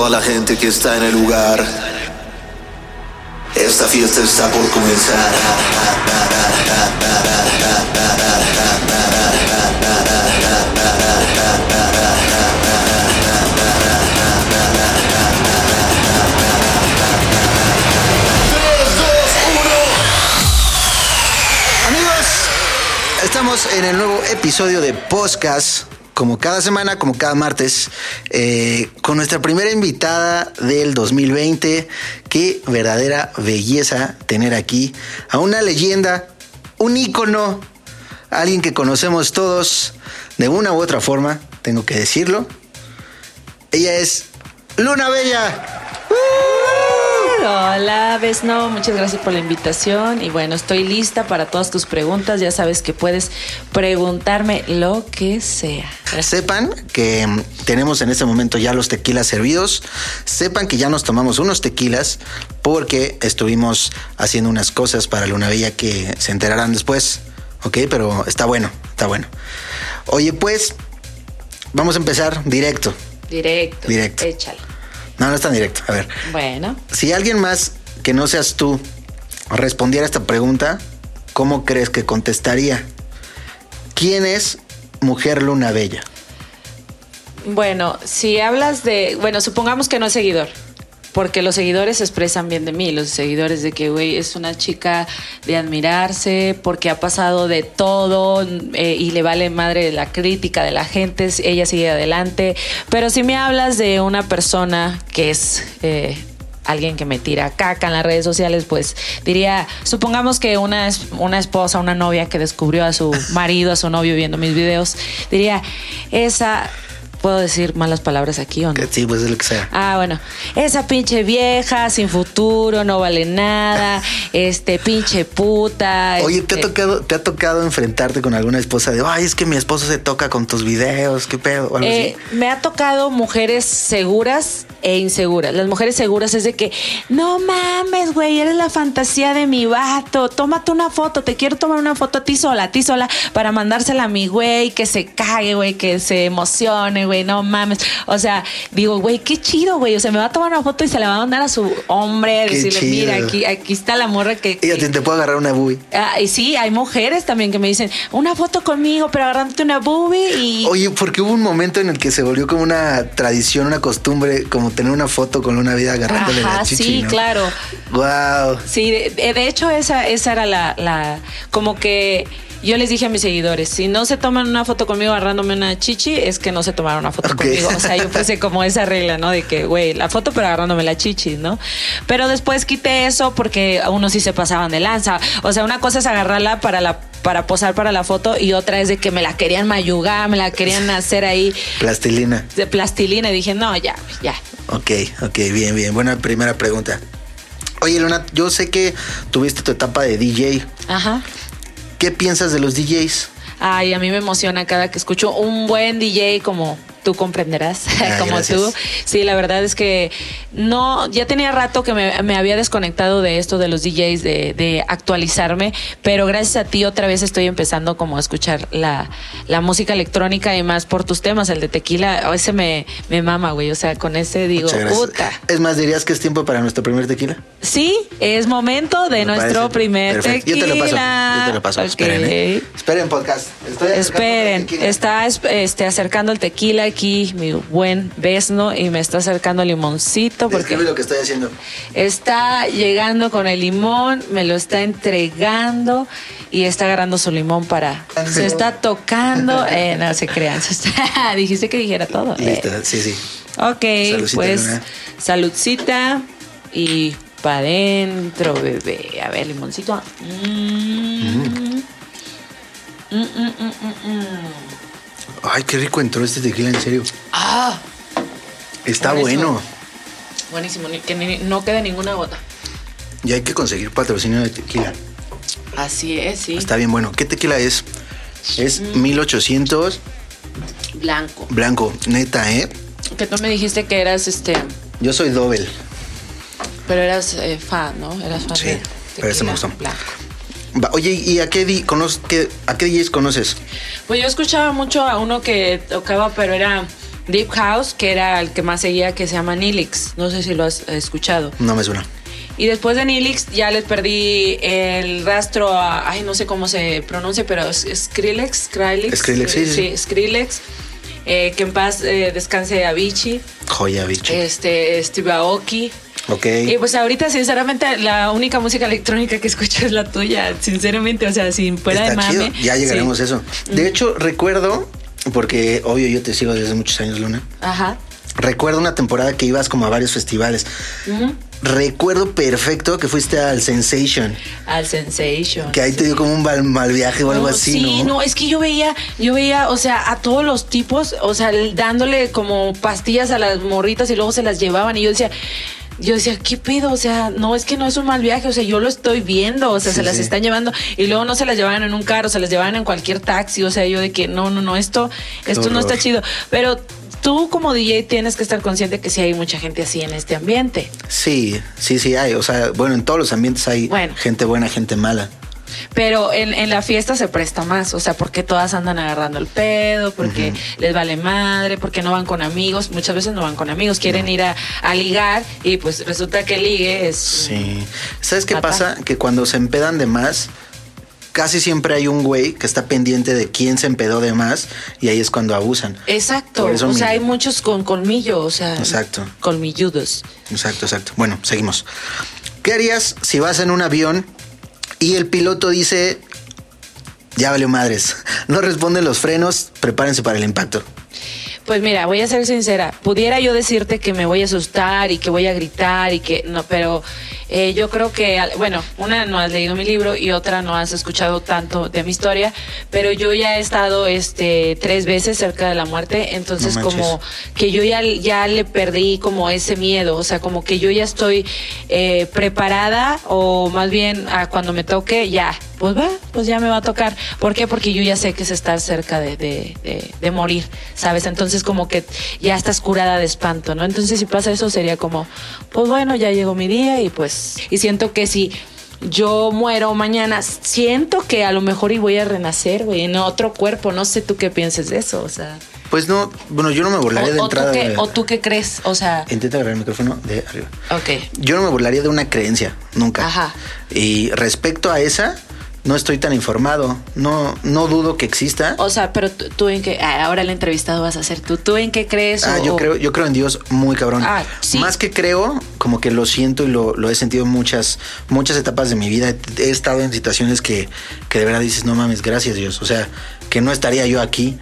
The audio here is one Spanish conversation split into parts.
toda la gente que está en el lugar. Esta fiesta está por comenzar. Amigos, estamos en el nuevo episodio de Podcast, como cada semana, como cada martes, eh, con nuestra primera invitada del 2020. Qué verdadera belleza tener aquí a una leyenda, un ícono, alguien que conocemos todos de una u otra forma, tengo que decirlo. Ella es Luna Bella. Hola, Besno, muchas gracias por la invitación y bueno, estoy lista para todas tus preguntas, ya sabes que puedes preguntarme lo que sea. Sepan que mm, tenemos en este momento ya los tequilas servidos. Sepan que ya nos tomamos unos tequilas porque estuvimos haciendo unas cosas para Luna Bella que se enterarán después. Ok, pero está bueno, está bueno. Oye, pues vamos a empezar directo. Directo. Directo. Échalo. No, no es tan directo. A ver, Bueno, si alguien más que no seas tú respondiera a esta pregunta, ¿cómo crees que contestaría? ¿Quién es Mujer Luna Bella? bueno, si hablas de, bueno, supongamos que no es seguidor. Porque los seguidores se expresan bien de mí, los seguidores de que, güey, es una chica de admirarse, porque ha pasado de todo eh, y le vale madre la crítica de la gente, ella sigue adelante. Pero si me hablas de una persona que es eh, alguien que me tira caca en las redes sociales, pues diría, supongamos que una, una esposa, una novia que descubrió a su marido, a su novio viendo mis videos, diría, esa, ¿puedo decir malas palabras aquí o no? Sí, pues es lo que sea. Ah, bueno. Esa pinche vieja, sin futuro, no vale nada. Este, pinche puta. Oye, ¿te ha, este- tocado, ¿te ha tocado enfrentarte con alguna esposa de, ay, es que mi esposo se toca con tus videos, qué pedo? O algo Eh, así? me ha tocado mujeres seguras e inseguras. Las mujeres seguras es de que, no mames, güey, eres la fantasía de mi vato. Tómate una foto, te quiero tomar una foto a ti sola, a ti sola, para mandársela a mi güey, que se cague, güey, que se emocione, güey, no mames. O sea, digo, güey, qué chido, güey. O sea, me va a tomar una foto y se la va a mandar a su hombre, Qué decirle, chido. mira, aquí, aquí está la morra que. Ella te, te puede agarrar una bubi. Ah, y sí, hay mujeres también que me dicen, una foto conmigo, pero agarrándote una boobie y. Oye, porque hubo un momento en el que se volvió como una tradición, una costumbre, como tener una foto con una vida agarrándole Ajá, la chichi, sí, ¿no? claro. Wow. Sí, de, de hecho esa, esa era la, la, como que yo les dije a mis seguidores, si no se toman una foto conmigo agarrándome una chichi, es que no se tomaron una foto Ok. conmigo. O sea, yo puse como esa regla, ¿no? De que, güey, la foto pero agarrándome la chichi, ¿no? Pero después quité eso porque a unos sí se pasaban de lanza. O sea, una cosa es agarrarla para la para posar para la foto y otra es de que me la querían mayugar, me la querían hacer ahí Plastilina. de plastilina y dije, no, ya, ya. Ok, ok, bien, bien. Buena primera pregunta. Oye, Luna, yo sé que tuviste tu etapa de DJ. Ajá. ¿Qué piensas de los DJs? Ay, a mí me emociona cada que escucho un buen DJ como tú comprenderás, Ah, como gracias. tú. Sí, la verdad es que no, ya tenía rato que me, me había desconectado de esto de los DJs, de, de actualizarme, pero gracias a ti otra vez estoy empezando como a escuchar la, la música electrónica y más por tus temas, el de tequila, ese me, me mama, güey, o sea, con ese digo, puta. Es más, ¿dirías que es tiempo para nuestro primer tequila? Sí, es momento de Me nuestro parece primer perfecto. tequila. Yo te lo paso. Yo te lo paso. Ok. Esperen, ¿eh? Esperen, podcast. Estoy Esperen, está es- este, acercando el tequila aquí, mi buen Besno, y me está acercando el limoncito porque Describe lo que estoy haciendo. está llegando con el limón, me lo está entregando y está agarrando su limón para. Se está tocando. Eh, no se crean. se está- Dijiste que dijera todo. eh. Sí, sí. Ok, Saludcita, pues Luna. saludcita y para adentro, bebé. A ver, limoncito. Mm. Mm, mm, mm, mm, mm. Ay, qué rico entró este tequila, en serio. Ah, Está Buenísimo. bueno. buenísimo, que ni- no quede ninguna gota. Y hay que conseguir patrocinio de tequila. Así es, sí. Está bien bueno. ¿Qué tequila es? Es Mm. 1800 Blanco. blanco, neta, ¿eh? Que tú me dijiste que eras este, Yo soy doble. pero eras eh, fan, ¿no? Eras fan Sí, de pero ese me gustó. Blanco. Oye, ¿y a qué, qué- a qué DJs conoces? Pues yo escuchaba mucho a uno que tocaba, pero era Deep House, que era el que más seguía, que se llama Nilix. No sé si lo has escuchado. No me suena. Y después de Nilix ya les perdí el rastro a, ay, no sé cómo se pronuncia, pero es Skrillex, Skrillex. Skrillex, sí, sí. Sí, Skrillex. Eh, que en paz eh, descanse Avicii. Joya, bicho. Este, Steve Aoki. Ok. Y pues ahorita, sinceramente, la única música electrónica que escucho es la tuya, sinceramente, o sea, sin fuera de Está mame. chido. Ya llegaremos sí. a eso. De hecho, recuerdo, porque obvio yo te sigo desde muchos años, Luna. Ajá. Recuerdo una temporada que ibas como a varios festivales. Recuerdo perfecto que fuiste al Sensation. Al Sensation. Que ahí te dio como un mal, mal viaje o algo No, así, sí, ¿no? es que yo veía, yo veía, o sea, a todos los tipos, o sea, dándole como pastillas a las morritas y luego se las llevaban y yo decía, yo decía, ¿qué pedo? O sea, no, es que no es un mal viaje, o sea, yo lo estoy viendo, o sea, Sí, se las sí. están llevando y luego no se las llevaban en un carro, se las llevaban en cualquier taxi, o sea, yo de que no, no, no, esto, esto no está chido. Pero tú como DJ tienes que estar consciente que sí hay mucha gente así en este ambiente. Sí, sí, sí hay. O sea, bueno, en todos los ambientes hay Bueno. gente buena, gente mala. Pero en, en la fiesta se presta más, o sea, porque todas andan agarrando el pedo, porque les vale madre, porque no van con amigos, muchas veces no van con amigos, quieren ir a, a ligar y pues resulta que ligue es... Sí. ¿Sabes qué pasa? Que cuando se empedan de más, casi siempre hay un güey que está pendiente de quién se empedó de más y ahí es cuando abusan. Exacto, o sea, hay muchos con colmillo, o sea... Exacto. Colmilludos. Exacto, exacto. Bueno, seguimos. ¿Qué harías si vas en un avión y el piloto dice, ya valió madres, no responden los frenos, prepárense para el impacto? Pues mira, voy a ser sincera. Pudiera yo decirte que me voy a asustar y que voy a gritar y que no, pero eh, yo creo que, bueno, una no has leído mi libro y otra no has escuchado tanto de mi historia, pero yo ya he estado este tres veces cerca de la muerte, entonces No como que yo ya, ya le perdí como ese miedo, o sea, como que yo ya estoy eh, preparada o más bien a cuando me toque ya, pues va, pues ya me va a tocar. ¿Por qué? Porque yo ya sé que es estar cerca de, de, de- de morir, ¿sabes? Entonces como que ya estás curada de espanto, ¿no? Entonces si pasa eso sería como, pues bueno, ya llegó mi día y pues, y siento que si yo muero mañana, siento que a lo mejor y voy a renacer, güey, en otro cuerpo, no sé tú qué pienses de eso, o sea... Pues no, bueno, yo no me burlaría de O, entrada. tú qué, de- ¿O tú qué crees? O sea, Intenta agarrar el micrófono de arriba. ok. Yo no me burlaría de una creencia, nunca. Ajá. Y respecto a esa, no estoy tan informado. No, no dudo que exista. O sea, pero tú, tú en qué, ah, ahora el entrevistado vas a ser tú, ¿tú en qué crees? Ah, O- yo creo, yo creo en Dios muy cabrón. Ah, sí. Más que creo, como que lo siento y lo, lo he sentido en muchas, muchas etapas de mi vida. He, he estado en situaciones que, que de verdad dices, no mames, gracias Dios. O sea, que no estaría yo aquí.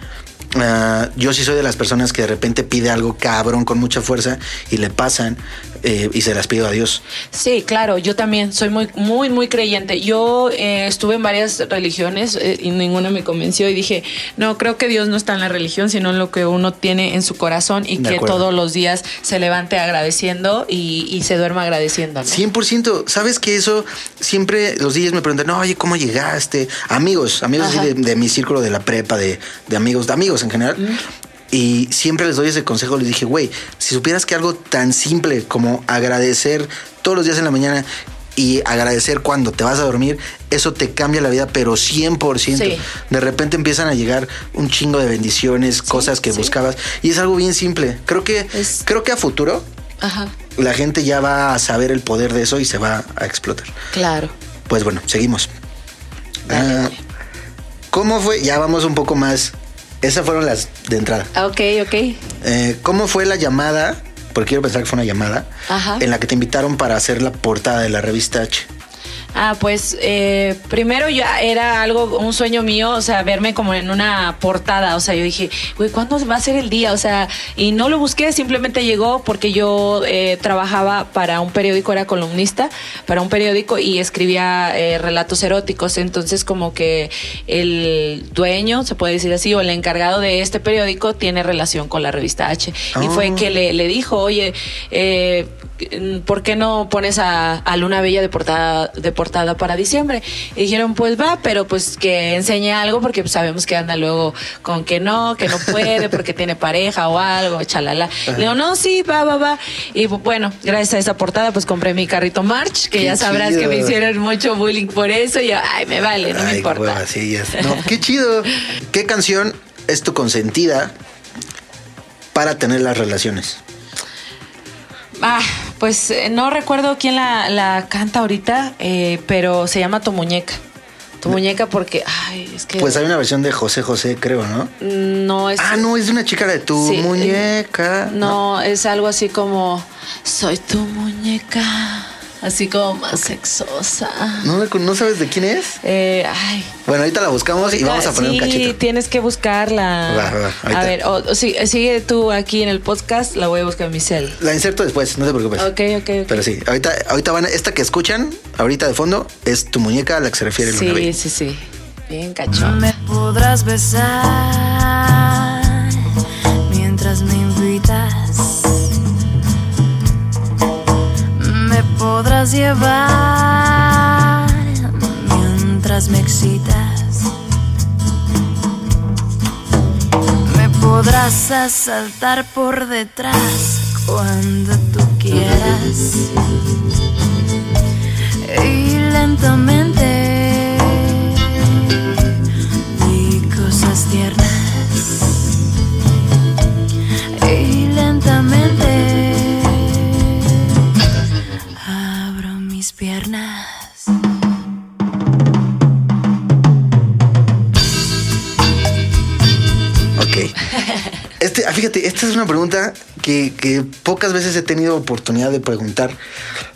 Ah, yo sí soy de las personas que de repente pide algo cabrón con mucha fuerza y le pasan eh, y se las pido a Dios. Sí, claro, yo también soy muy, muy, muy creyente. Yo eh, estuve en varias religiones eh, y ninguna me convenció y dije, no, creo que Dios no está en la religión, sino en lo que uno tiene en su corazón y De que acuerdo. todos los días se levante agradeciendo y, y se duerma agradeciendo. ¿no? 100%. ¿Sabes que eso siempre los días me preguntan, no, oye, ¿cómo llegaste? Amigos, amigos así de mi círculo de la prepa, de, de amigos, de amigos en general. Y siempre les doy ese consejo. Les dije, güey, si supieras que algo tan simple como agradecer todos los días en la mañana y agradecer cuando te vas a dormir, eso te cambia la vida, pero 100%. Sí. De repente empiezan a llegar un chingo de bendiciones, cosas que sí. buscabas. Y es algo bien simple. Creo que, Es- creo que a futuro Ajá, la gente ya va a saber el poder de eso y se va a explotar. claro. Pues bueno, seguimos. Dale, Ah, dale. ¿Cómo fue? Ya vamos un poco más. Esas fueron las de entrada. Ah, Ok, ok. Eh, ¿Cómo fue la llamada? Porque quiero pensar que fue una llamada Ajá. en la que te invitaron para hacer la portada de la revista H. Ah, pues eh, primero ya era algo, un sueño mío, o sea, verme como en una portada, o sea, yo dije, güey, ¿cuándo va a ser el día? O sea, y no lo busqué, simplemente llegó porque yo eh, trabajaba para un periódico, era columnista para un periódico y escribía eh, relatos eróticos, entonces como que el dueño, se puede decir así, o el encargado de este periódico tiene relación con la revista H. Y fue que le, le dijo, oye, eh, ¿por qué no pones a, a Luna Bella de portada, de portada para diciembre? Y dijeron, pues va, pero pues que enseñe algo porque pues, sabemos que anda luego con que no, que no puede porque tiene pareja o algo, chalala. Le digo, no, sí, va, va, va. Y bueno, gracias a esa portada pues compré mi carrito March, que Qué ya sabrás chido. que me hicieron mucho bullying por eso y yo, ay, me vale, no me importa. hueva, sí. No, qué chido. ¿Qué canción es tu consentida para tener las relaciones. Ah, pues eh, no recuerdo quién la, la canta ahorita, eh, pero se llama Tu Muñeca. Tu muñeca porque, ay, es que... Pues hay una versión de José José, creo, ¿no? no es... Ah, no, es de una chica de tu Sí, eh, muñeca. No, es algo así como, soy tu muñeca, así como más sexosa. ¿No, ¿No sabes de quién es? Eh, ay, Bueno, ahorita la buscamos y vamos a poner sí, un cachito. tienes que buscarla. Va, va, ahorita. a ver, o, o sí, sigue tú aquí en el podcast, la voy a buscar en mi cel. La inserto después, no te preocupes. Ok, ok, ok. Pero sí, ahorita, ahorita van, esta que escuchan, ahorita de fondo, es tu muñeca a la que se refiere Luna Sí, sí, sí. Bien cachón. Me podrás besar mientras me podrás llevar mientras me excitas. Me podrás asaltar por detrás cuando tú quieras. Y lentamente di cosas tiernas. Este, ah, fíjate, esta es una pregunta que, que pocas veces he tenido oportunidad de preguntar.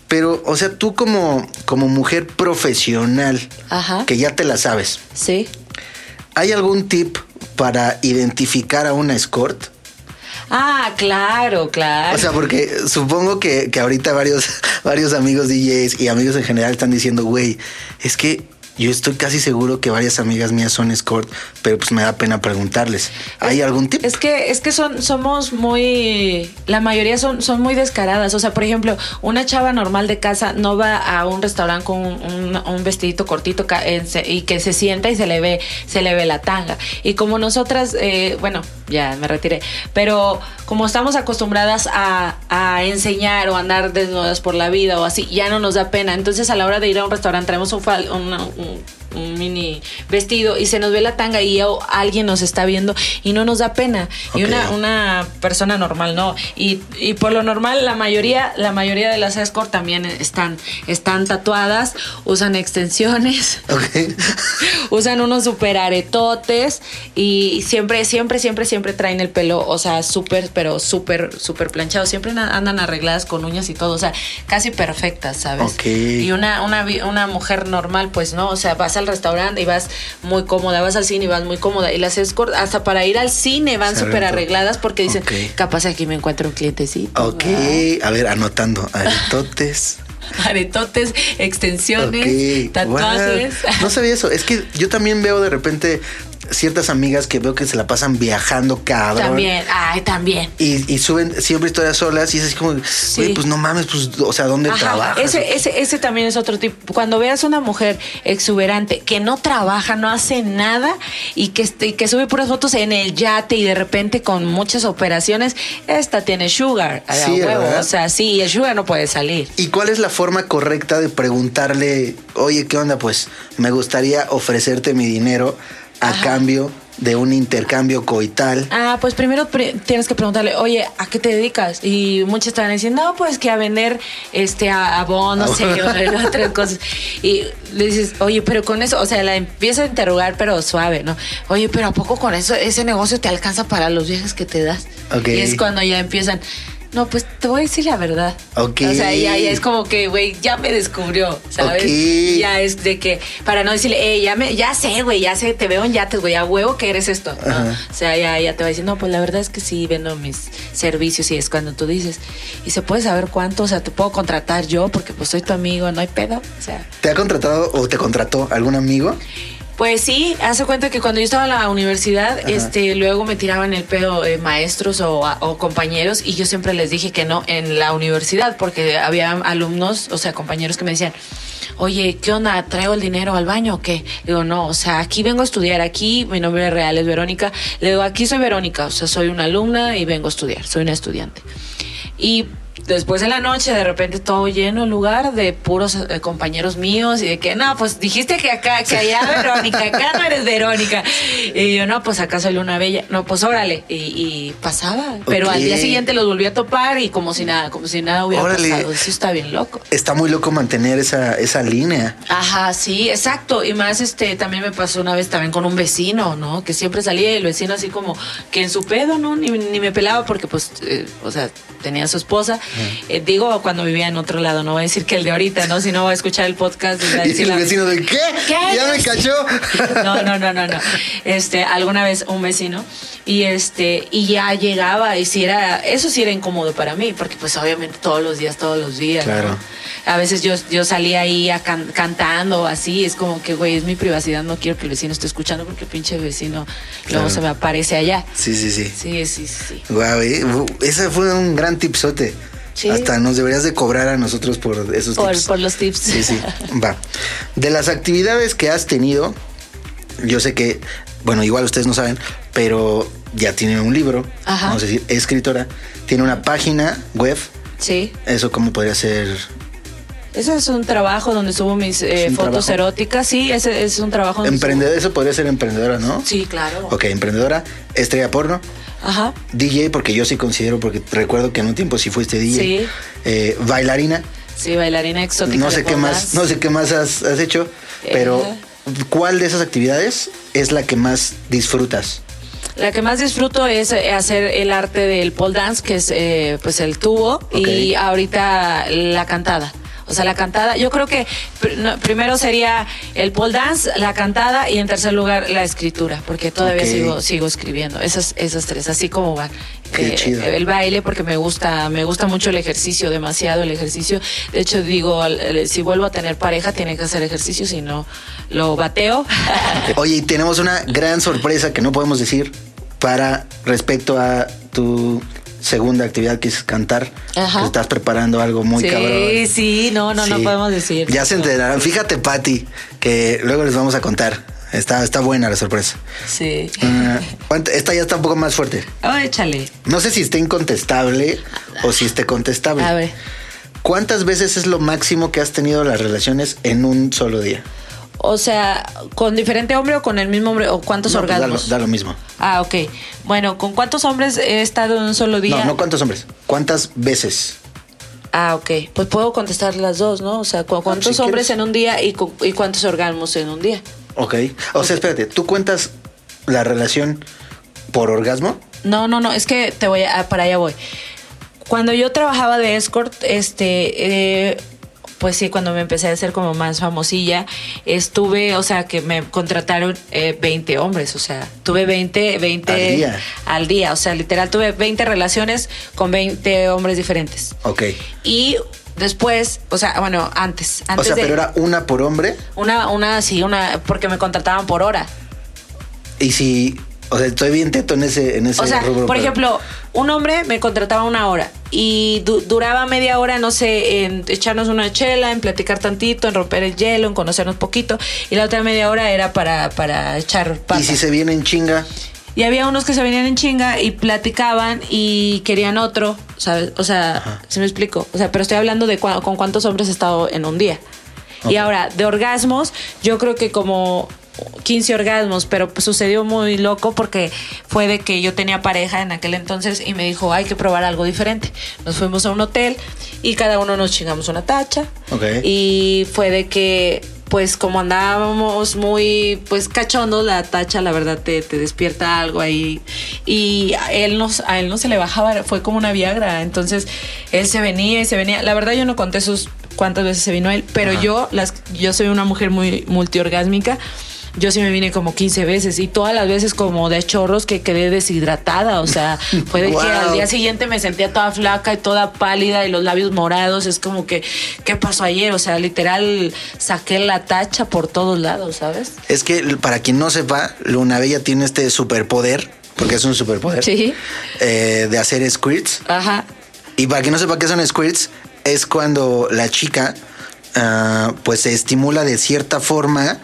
Pero, o sea, tú como, como mujer profesional, Ajá. que ya te la sabes, Sí. ¿hay algún tip para identificar a una escort? Ah, claro, claro. O sea, porque supongo que, que ahorita varios, varios amigos DJs y amigos en general están diciendo, güey, es que yo estoy casi seguro que varias amigas mías son escort, pero pues me da pena preguntarles. ¿Hay algún tip? Es que, es que son, somos muy, la mayoría son, son muy descaradas. O sea, por ejemplo, una chava normal de casa no va a un restaurante con un, vestidito cortito y que se sienta y se le ve, se le ve la tanga. Y como nosotras, eh, bueno, ya me retiré, pero como estamos acostumbradas a, a enseñar o andar desnudas por la vida o así, ya no nos da pena. Entonces a la hora de ir a un restaurante traemos un, fal- un- 18th. Un mini vestido y se nos ve la tanga y alguien nos está viendo y no nos da pena. Y una, una persona normal no. Y, y por lo normal la mayoría, la mayoría de las escort también están, están tatuadas, usan extensiones, usan unos super aretotes y siempre, siempre, siempre, siempre traen el pelo, o sea, súper, pero súper, súper planchado. Siempre andan arregladas con uñas y todo, o sea, casi perfectas, ¿sabes? Ok. Y una, una, una mujer normal, pues no, o sea, vas al restaurante y vas muy cómoda, vas al cine y vas muy cómoda. Y las escort, hasta para ir al cine van súper arregladas porque dicen, capaz aquí me encuentro un clientecito. Ok, ¿verdad? a ver, anotando. Aretotes. Aretotes, extensiones, tatuajes. wow. No sabía eso. Es que yo también veo de repente ciertas amigas que veo que se la pasan viajando cabrón. También, ay, también. Y, y suben siempre historias solas y es así como, güey, pues no mames, pues, o sea, ¿dónde Ajá, trabajas? Ese, ese, ese también es otro tipo. Cuando veas una mujer exuberante que no trabaja, no hace nada y que, este- y que sube puras fotos en el yate y de repente con muchas operaciones, esta tiene sugar a Sí, huevo. ¿verdad? O sea, sí, el sugar no puede salir. ¿Y cuál es la forma correcta de preguntarle, oye, ¿qué onda? Pues me gustaría ofrecerte mi dinero a Ajá. cambio de un intercambio coital? Ah, pues primero pri- tienes que preguntarle, oye, ¿a qué te dedicas? Y muchas te van a decir, no, pues que a vender este a, a no sé, otras cosas. Y le dices, oye, pero con eso, o sea, la empieza a interrogar, pero suave, ¿no? Oye, pero ¿a poco con eso ese negocio te alcanza para los viajes que te das? Y es cuando ya empiezan. No, pues te voy a decir la verdad. Ok. O sea, ya, ya es como que, güey, ya me descubrió, ¿sabes? Ya es de que, para no decirle, eh, ya me, ya sé, güey, ya sé, te veo en yates, güey, a huevo que eres esto. ¿no? O sea, ya, ya te va a decir, no, pues la verdad es que sí vendo mis servicios y es cuando tú dices, y se puede saber cuánto, o sea, te puedo contratar yo porque pues soy tu amigo, no hay pedo. O sea, ¿Te ha contratado o te contrató algún amigo? Pues sí, hace cuenta que cuando yo estaba en la universidad, este, luego me tiraban el pedo eh, maestros o, o compañeros y yo siempre les dije que no en la universidad porque había alumnos, o sea, compañeros que me decían, oye, ¿qué onda? ¿Traigo el dinero al baño o qué? Le digo, no, o sea, aquí vengo a estudiar, aquí mi nombre real es Verónica. Le digo, aquí soy Verónica, o sea, soy una alumna y vengo a estudiar, soy una estudiante. Y Después en la noche, de repente todo lleno el lugar de puros eh, compañeros míos y de que, no, pues dijiste que acá, que allá Verónica, acá no eres Verónica. Y yo, no, pues acá soy Luna Bella. No, pues órale. Y, y pasaba. Pero al día siguiente los volví a topar y como si nada, como si nada hubiera Órale. pasado. Eso está bien loco. Está muy loco mantener esa, esa línea. Ajá, sí, exacto. Y más, este, también me pasó una vez también con un vecino, ¿no? Que siempre salía y el vecino así como que en su pedo, ¿no? Ni, ni me pelaba porque, pues, eh, o sea, tenía a su esposa. Eh, digo, cuando vivía en otro lado, no voy a decir que el de ahorita, ¿no? Si no voy a escuchar el podcast y va a Y el vecino de ¿qué? ¿Qué? Ya me cachó. No, no, no, no, no. Este, alguna vez un vecino y este y ya llegaba y si era eso sí era incómodo para mí porque pues obviamente todos los días, todos los días. ¿no? Claro. A veces yo yo salía ahí a can- cantando así, es como que güey, es mi privacidad, no quiero que el vecino esté escuchando porque el pinche vecino luego se me aparece allá. Sí, sí, sí. Sí, sí, sí. Guau, eh, ese fue un gran tipsote. Sí. Hasta nos deberías de cobrar a nosotros por esos Por, tips. por los tips. Sí, sí. Va. De las actividades que has tenido, yo sé que, bueno, igual ustedes no saben, pero ya tiene un libro, Ajá. vamos a decir, es escritora, tiene una página web, Sí. eso cómo podría ser. Ese es un trabajo donde subo mis eh, fotos trabajo. eróticas. Sí, ese es un trabajo. Emprendedora, eso podría ser emprendedora, ¿no? Sí, claro. Ok, emprendedora, estrella porno, Ajá. DJ, porque yo sí considero, porque recuerdo que en un tiempo sí fuiste DJ. Sí. Eh, bailarina, Sí, bailarina exótica. no sé qué más, no sé qué más has, has hecho, pero Eh. ¿cuál de esas actividades es la que más disfrutas? La que más disfruto es eh, hacer el arte del pole dance, que es eh, pues el tubo, y ahorita la cantada. O sea, la cantada, yo creo que primero sería el pole dance, la cantada y en tercer lugar la escritura, porque todavía sigo sigo escribiendo. Esas esas tres, así como van. Eh, Qué chido. El baile porque me gusta me gusta mucho el ejercicio, demasiado el ejercicio. De hecho digo, el- si vuelvo a tener pareja tiene que hacer ejercicio, si no lo bateo. Oye, y tenemos una gran sorpresa que no podemos decir para respecto a tu segunda actividad que es cantar. Ajá. Que estás preparando algo muy sí, cabrón. sí, no, no, no Sí. podemos decir. Ya se enterarán. Fíjate, Patti, que luego les vamos a contar. Está, está buena la sorpresa. Sí. Ah, ¿cuánto- esta ya está un poco más fuerte. Oh, échale. No sé si esté incontestable o si esté contestable. A ver. ¿Cuántas veces es lo máximo que has tenido las relaciones en un solo día? O sea, ¿con diferente hombre o con el mismo hombre? ¿O cuántos No, pues da, lo, orgasmos? da lo mismo. Ah, ok. Bueno, ¿con cuántos hombres he estado en un solo día? No, no cuántos hombres. ¿Cuántas veces? Ah, ok. Pues puedo contestar las dos, ¿no? O sea, ¿cu- ¿cuántos si hombres quieres. en un día y, cu- y cuántos orgasmos en un día? Ok. O sea, espérate, ¿tú cuentas la relación por orgasmo? No, no, no, es que te voy a, para allá voy. Cuando yo trabajaba de escort, este, eh, pues sí, cuando me empecé a hacer como más famosilla, estuve, o sea, que me contrataron eh, 20 hombres, o sea, tuve 20, 20 Al día. al día, o sea, literal, tuve 20 relaciones con 20 hombres diferentes. Ok. Y después, o sea, bueno, antes, antes O sea, de pero era una por hombre. una, una, sí, una, porque me contrataban por hora. Y si, o sea, estoy bien teto en ese, en ese O sea, rubro, por pero- ejemplo, un hombre me contrataba una hora y du- duraba media hora, no sé, en echarnos una chela, en platicar tantito, en romper el hielo, en conocernos poquito. Y la otra media hora era para, para echar pata. Y si se viene en chinga, Y había unos que se venían en chinga y platicaban y querían otro, ¿sabes? O sea, ¿se me explico? O sea, pero estoy hablando de con cuántos hombres he estado en un día. Y ahora, de orgasmos, yo creo que como 15 orgasmos, pero pues sucedió muy loco porque fue de que yo tenía pareja en aquel entonces y me dijo, hay que probar algo diferente. Nos fuimos a un hotel y cada uno nos chingamos una tacha. Y fue de que, pues como andábamos muy, pues cachondos, la tacha, la verdad, te, te despierta algo ahí. Y a él, no, a él no se le bajaba, fue como una Viagra. Entonces, él se venía y se venía. La verdad, yo no conté sus cuántas veces se vino él, pero yo, las, yo soy una mujer muy multiorgásmica. Yo sí me vine como 15 veces y todas las veces como de chorros que quedé deshidratada. O sea, fue de que Wow. al día siguiente me sentía toda flaca y toda pálida y los labios morados. Es como que, ¿qué pasó ayer? O sea, literal saqué la tacha por todos lados, ¿sabes? es que para quien no sepa, Luna Bella tiene este superpoder, porque es un superpoder, Sí. eh, de hacer squirts. Ajá. Y para quien no sepa qué son squirts, es cuando la chica ah, pues se estimula de cierta forma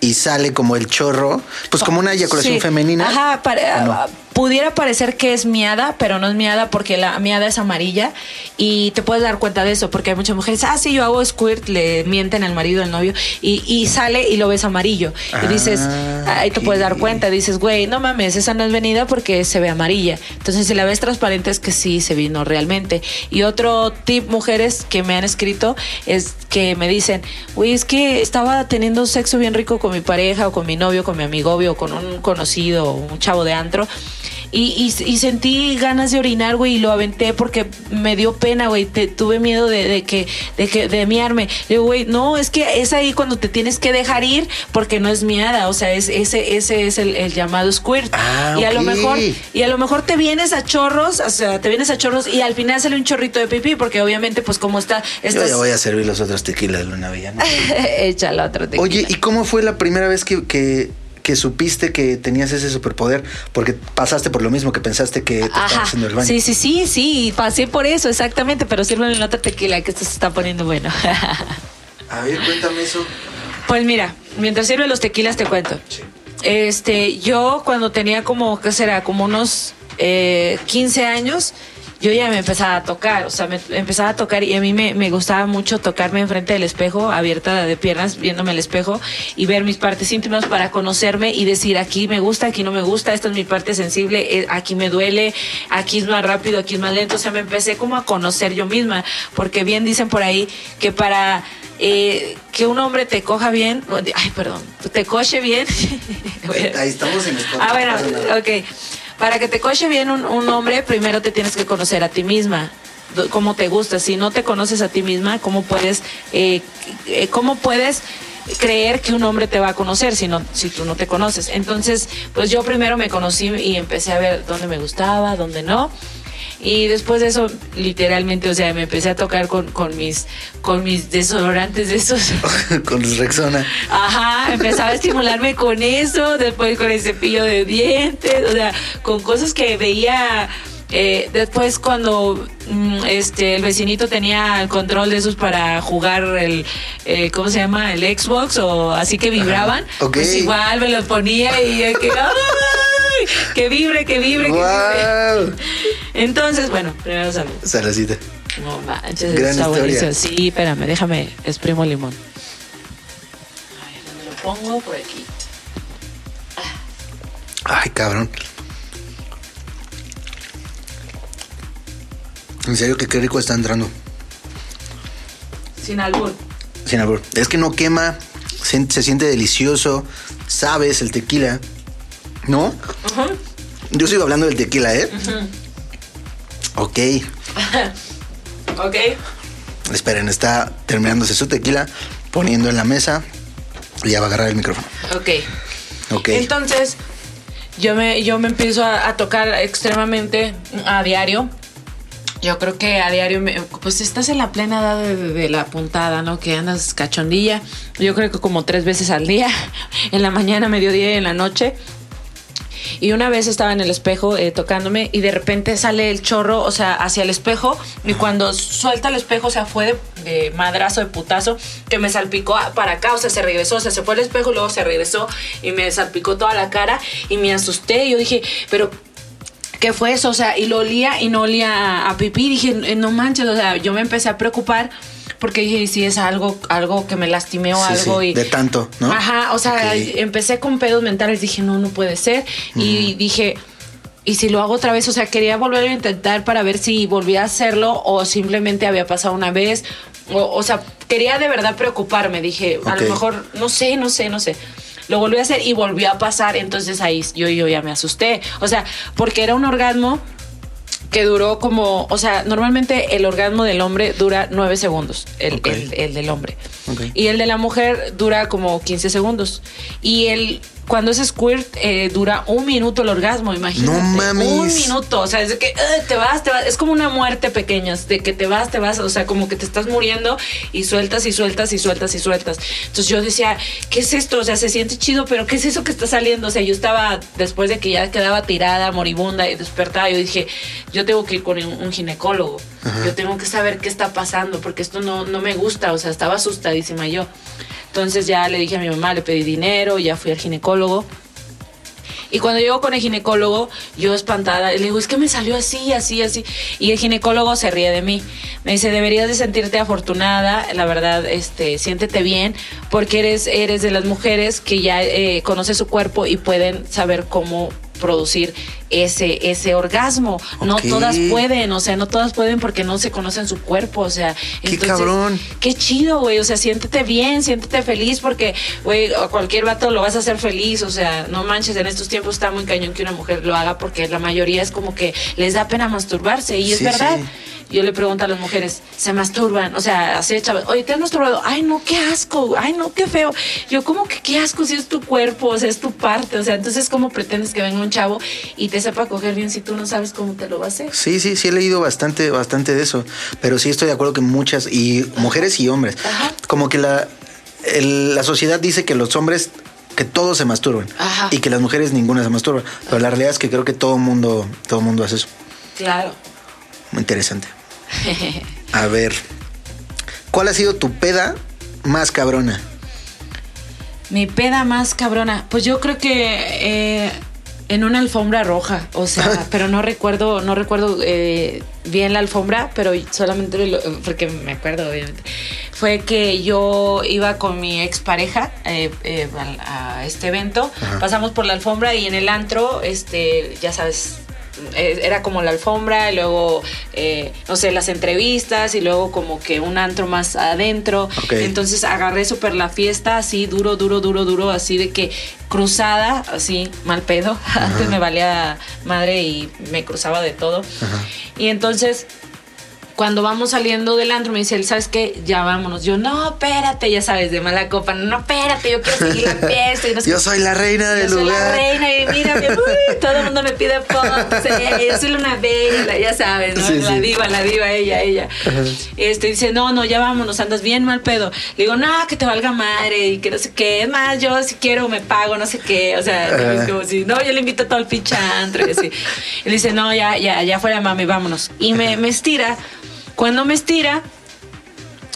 y sale como el chorro, pues como una eyaculación Sí. femenina. Ajá, para-. Pudiera parecer que es miada, pero no es miada porque la miada es amarilla y te puedes dar cuenta de eso porque hay muchas mujeres, ah, sí, yo hago squirt, le mienten al marido, al novio y, y sale y lo ves amarillo. y dices, Ah, ahí te puedes dar cuenta, dices, güey, no mames, esa no es venida porque se ve amarilla. Entonces, si la ves transparente es que sí se vino realmente. Y otro tip, mujeres que me han escrito, es que me dicen, güey, es que estaba teniendo sexo bien rico con mi pareja o con mi novio, con mi amigo o con un conocido, un chavo de antro. Y, y- y sentí ganas de orinar, güey, y lo aventé porque me dio pena, güey. te- Tuve miedo de, de que, de que, de miarme. Le digo, güey, no, es que es ahí cuando te tienes que dejar ir porque no es miada. O sea, es, ese, ese es el, el llamado squirt. Ah, y a lo mejor, y a lo mejor te vienes a chorros, o sea, te vienes a chorros y al final sale un chorrito de pipí, porque obviamente, pues como está, Yo ya voy a servir los otros tequilas de Luna Villana. Échalo otro tequila. Oye, ¿y cómo fue la primera vez que, que, que supiste que tenías ese superpoder? Porque pasaste por lo mismo que pensaste que te estabas haciendo el baño. Sí, sí, sí, sí, pasé por eso, exactamente, pero sírveme otra tequila que esto se está poniendo bueno. A ver, cuéntame eso. Pues mira, mientras sirve los tequilas te cuento. Este, yo cuando tenía como, ¿qué será? Como unos eh, 15 años, yo ya me empezaba a tocar, o sea, me empezaba a tocar y a mí me, me gustaba mucho tocarme enfrente del espejo, abierta de piernas, viéndome al espejo y ver mis partes íntimas para conocerme y decir, aquí me gusta, aquí no me gusta, esta es mi parte sensible, eh, aquí me duele, aquí es más rápido, aquí es más lento, o sea, me empecé como a conocer yo misma, porque bien dicen por ahí que para eh, que un hombre te coja bien, ay, perdón, te coche bien. Ahí estamos en Spotify, Ah, bueno, ok. Para que te coche bien un, hombre, primero te tienes que conocer a ti misma. Cómo te gusta. Si no te conoces a ti misma, ¿cómo puedes, eh, eh, cómo puedes creer que un hombre te va a conocer si, no, si tú no te conoces? Entonces, pues yo primero me conocí y empecé a ver dónde me gustaba, dónde no. Y después de eso, literalmente, o sea, me empecé a tocar con, con mis, con mis desodorantes de esos. Con Rexona. Ajá, empezaba a estimularme con eso, después con el cepillo de dientes, o sea, con cosas que veía. Eh, después cuando mm, este el vecinito tenía el control de esos para jugar el eh, ¿cómo se llama? el Xbox o así que vibraban, ok. pues igual me los ponía y eh, que ¡ay! que vibre, que vibre, que vibre. ¡Wow! Entonces, bueno, primero salud. Salacita. No manches, Gran está buenísimo. Sí, espérame, déjame, exprimo limón. A ver, ¿dónde lo pongo? Por aquí. Ay, cabrón. En serio que qué rico está entrando. Sin albur. Sin albur. Es que no quema, se, se siente delicioso, sabes el tequila. ¿No? Ajá. Yo sigo hablando del tequila, ¿eh? Ok. Ok. Esperen, está terminándose su tequila, poniendo en la mesa y ya va a agarrar el micrófono. Ok. Ok. Entonces, yo me, yo me empiezo a, a tocar extremadamente a diario. Yo creo que a diario, me- pues estás en la plena edad de, la puntada, ¿no? Que andas cachondilla. Yo creo que como tres veces al día, en la mañana, mediodía y en la noche. Y una vez estaba en el espejo eh, tocándome y de repente sale el chorro, o sea, hacia el espejo. Y cuando suelta el espejo, o sea, fue de, madrazo, de putazo, que me salpicó para acá, o sea, se regresó, o sea, se fue al espejo, luego se regresó y me salpicó toda la cara y me asusté. Y yo dije, pero ¿qué fue eso? O sea, y lo olía y no olía a, a pipí. Dije, "Eh, no manches, o sea, yo me empecé a preocupar porque dije, ¿y si es algo, algo que me lastimé o Sí, algo? sí, y, de tanto, ¿no? Ajá, o sea, empecé con pedos mentales, dije, no, no puede ser. Y dije, ¿y si lo hago otra vez? O sea, quería volver a intentar para ver si volvía a hacerlo o simplemente había pasado una vez. O, o sea, quería de verdad preocuparme. Dije, a lo mejor, no sé, no sé, no sé. Lo volví a hacer y volvió a pasar, entonces ahí yo, yo ya me asusté. O sea, porque era un orgasmo que duró como, o sea, normalmente el orgasmo del hombre dura nueve segundos, el, el- el del hombre. Y el de la mujer dura como 15 segundos. Y el cuando es squirt eh, dura un minuto el orgasmo, imagínate. No mames. Un minuto, o sea, es de que "Ugh, te vas, te vas. Es como una muerte pequeña, es de que te vas, te vas, o sea, como que te estás muriendo y sueltas y sueltas y sueltas y sueltas. Entonces yo decía, ¿qué es esto? O sea, se siente chido, pero ¿qué es eso que está saliendo? O sea, yo estaba, después de que ya quedaba tirada, moribunda y despertada, yo dije, yo tengo que ir con un, un ginecólogo. Yo tengo que saber qué está pasando, porque esto no, no me gusta, o sea, estaba asustadísima yo. Entonces ya le dije a mi mamá, le pedí dinero, ya fui al ginecólogo. Y cuando llego con el ginecólogo, yo espantada, le digo, es que me salió así, así, así. Y el ginecólogo se ríe de mí. Me dice, deberías de sentirte afortunada, la verdad, este, siéntete bien, porque eres, eres de las mujeres que ya eh, conoce su cuerpo y pueden saber cómo producir ese, ese orgasmo. No todas pueden, o sea, no todas pueden porque no se conocen su cuerpo, o sea. Qué cabrón. Qué chido, güey, o sea, siéntete bien, siéntete feliz porque, güey, a cualquier vato lo vas a hacer feliz, o sea, no manches, en estos tiempos está muy cañón que una mujer lo haga porque la mayoría es como que les da pena masturbarse y es verdad. sí. Yo le pregunto a las mujeres, se masturban, o sea, así chavos, oye, ¿te has masturbado? Ay, no, qué asco, ay, no, qué feo. Yo, como que qué asco si es tu cuerpo, o sea, es tu parte, o sea, entonces, ¿cómo pretendes que venga un chavo y te sepa coger bien si tú no sabes cómo te lo va a hacer? Sí, sí, sí he leído bastante, bastante de eso, pero sí estoy de acuerdo que muchas, y mujeres y hombres, Ajá. como que la, el- la sociedad dice que los hombres, que todos se masturban, Ajá. y que las mujeres ninguna se masturba, pero la realidad es que creo que todo mundo, todo mundo hace eso. Claro. Muy interesante. A ver, ¿cuál ha sido tu peda más cabrona? Mi peda más cabrona. Pues yo creo que eh, en una alfombra roja. O sea, pero no recuerdo, no recuerdo eh, bien la alfombra, pero solamente lo- porque me acuerdo, obviamente. Fue que yo iba con mi expareja eh, eh, a este evento. Pasamos por la alfombra y en el antro, este, ya sabes. Eh, Era como la alfombra, y luego, eh, no sé, las entrevistas y luego como que un antro más adentro. Entonces agarré súper la fiesta, así duro, duro, duro, duro, así de que cruzada, así mal pedo. Antes me valía madre y me cruzaba de todo. Y entonces cuando vamos saliendo del antro me dice él, ¿sabes qué? Ya vámonos. Yo, no, espérate, ya sabes, de mala copa. No, espérate, yo quiero seguir la fiesta. y no sé Yo soy la reina yo del soy lugar. la reina y mírame, uy, todo el mundo me pide fotos, eh, yo soy una bella, ya sabes, ¿no? Sí, la sí. diva, la diva, ella, ella. Este dice, no, no, ya vámonos, andas bien mal pedo. Le digo, no, que te valga madre y que no sé qué. Es más, yo si quiero me pago, no sé qué. O sea, es como si, no, yo le invito a todo el pinche antro y así. Y le dice, no, ya, ya, ya fuera mami, vámonos. Y me, me estira. Cuando me estira,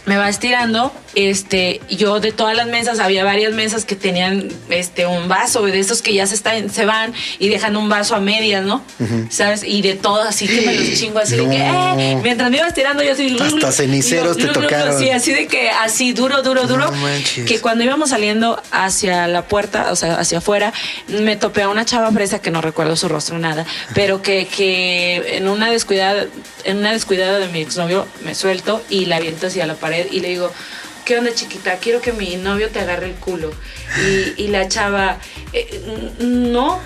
me va estirando, este, yo de todas las mesas, había varias mesas que tenían este un vaso, de esos que ya se están, se van y dejan un vaso a medias, ¿no? ¿Sabes? Y de todos así que me los chingo así de que, eh, mientras me iba estirando yo así. Hasta ceniceros te tocaron. Sí, así de que así duro, duro, duro. No que cuando íbamos saliendo hacia la puerta, o sea, hacia afuera, me topé a una chava fresa que no recuerdo su rostro nada, pero que, que en una descuidada, en una descuidada de mi exnovio me suelto y la aviento hacia la pared y le digo, ¿qué onda chiquita? Quiero que mi novio te agarre el culo. Y, y la chava, "Eh, no,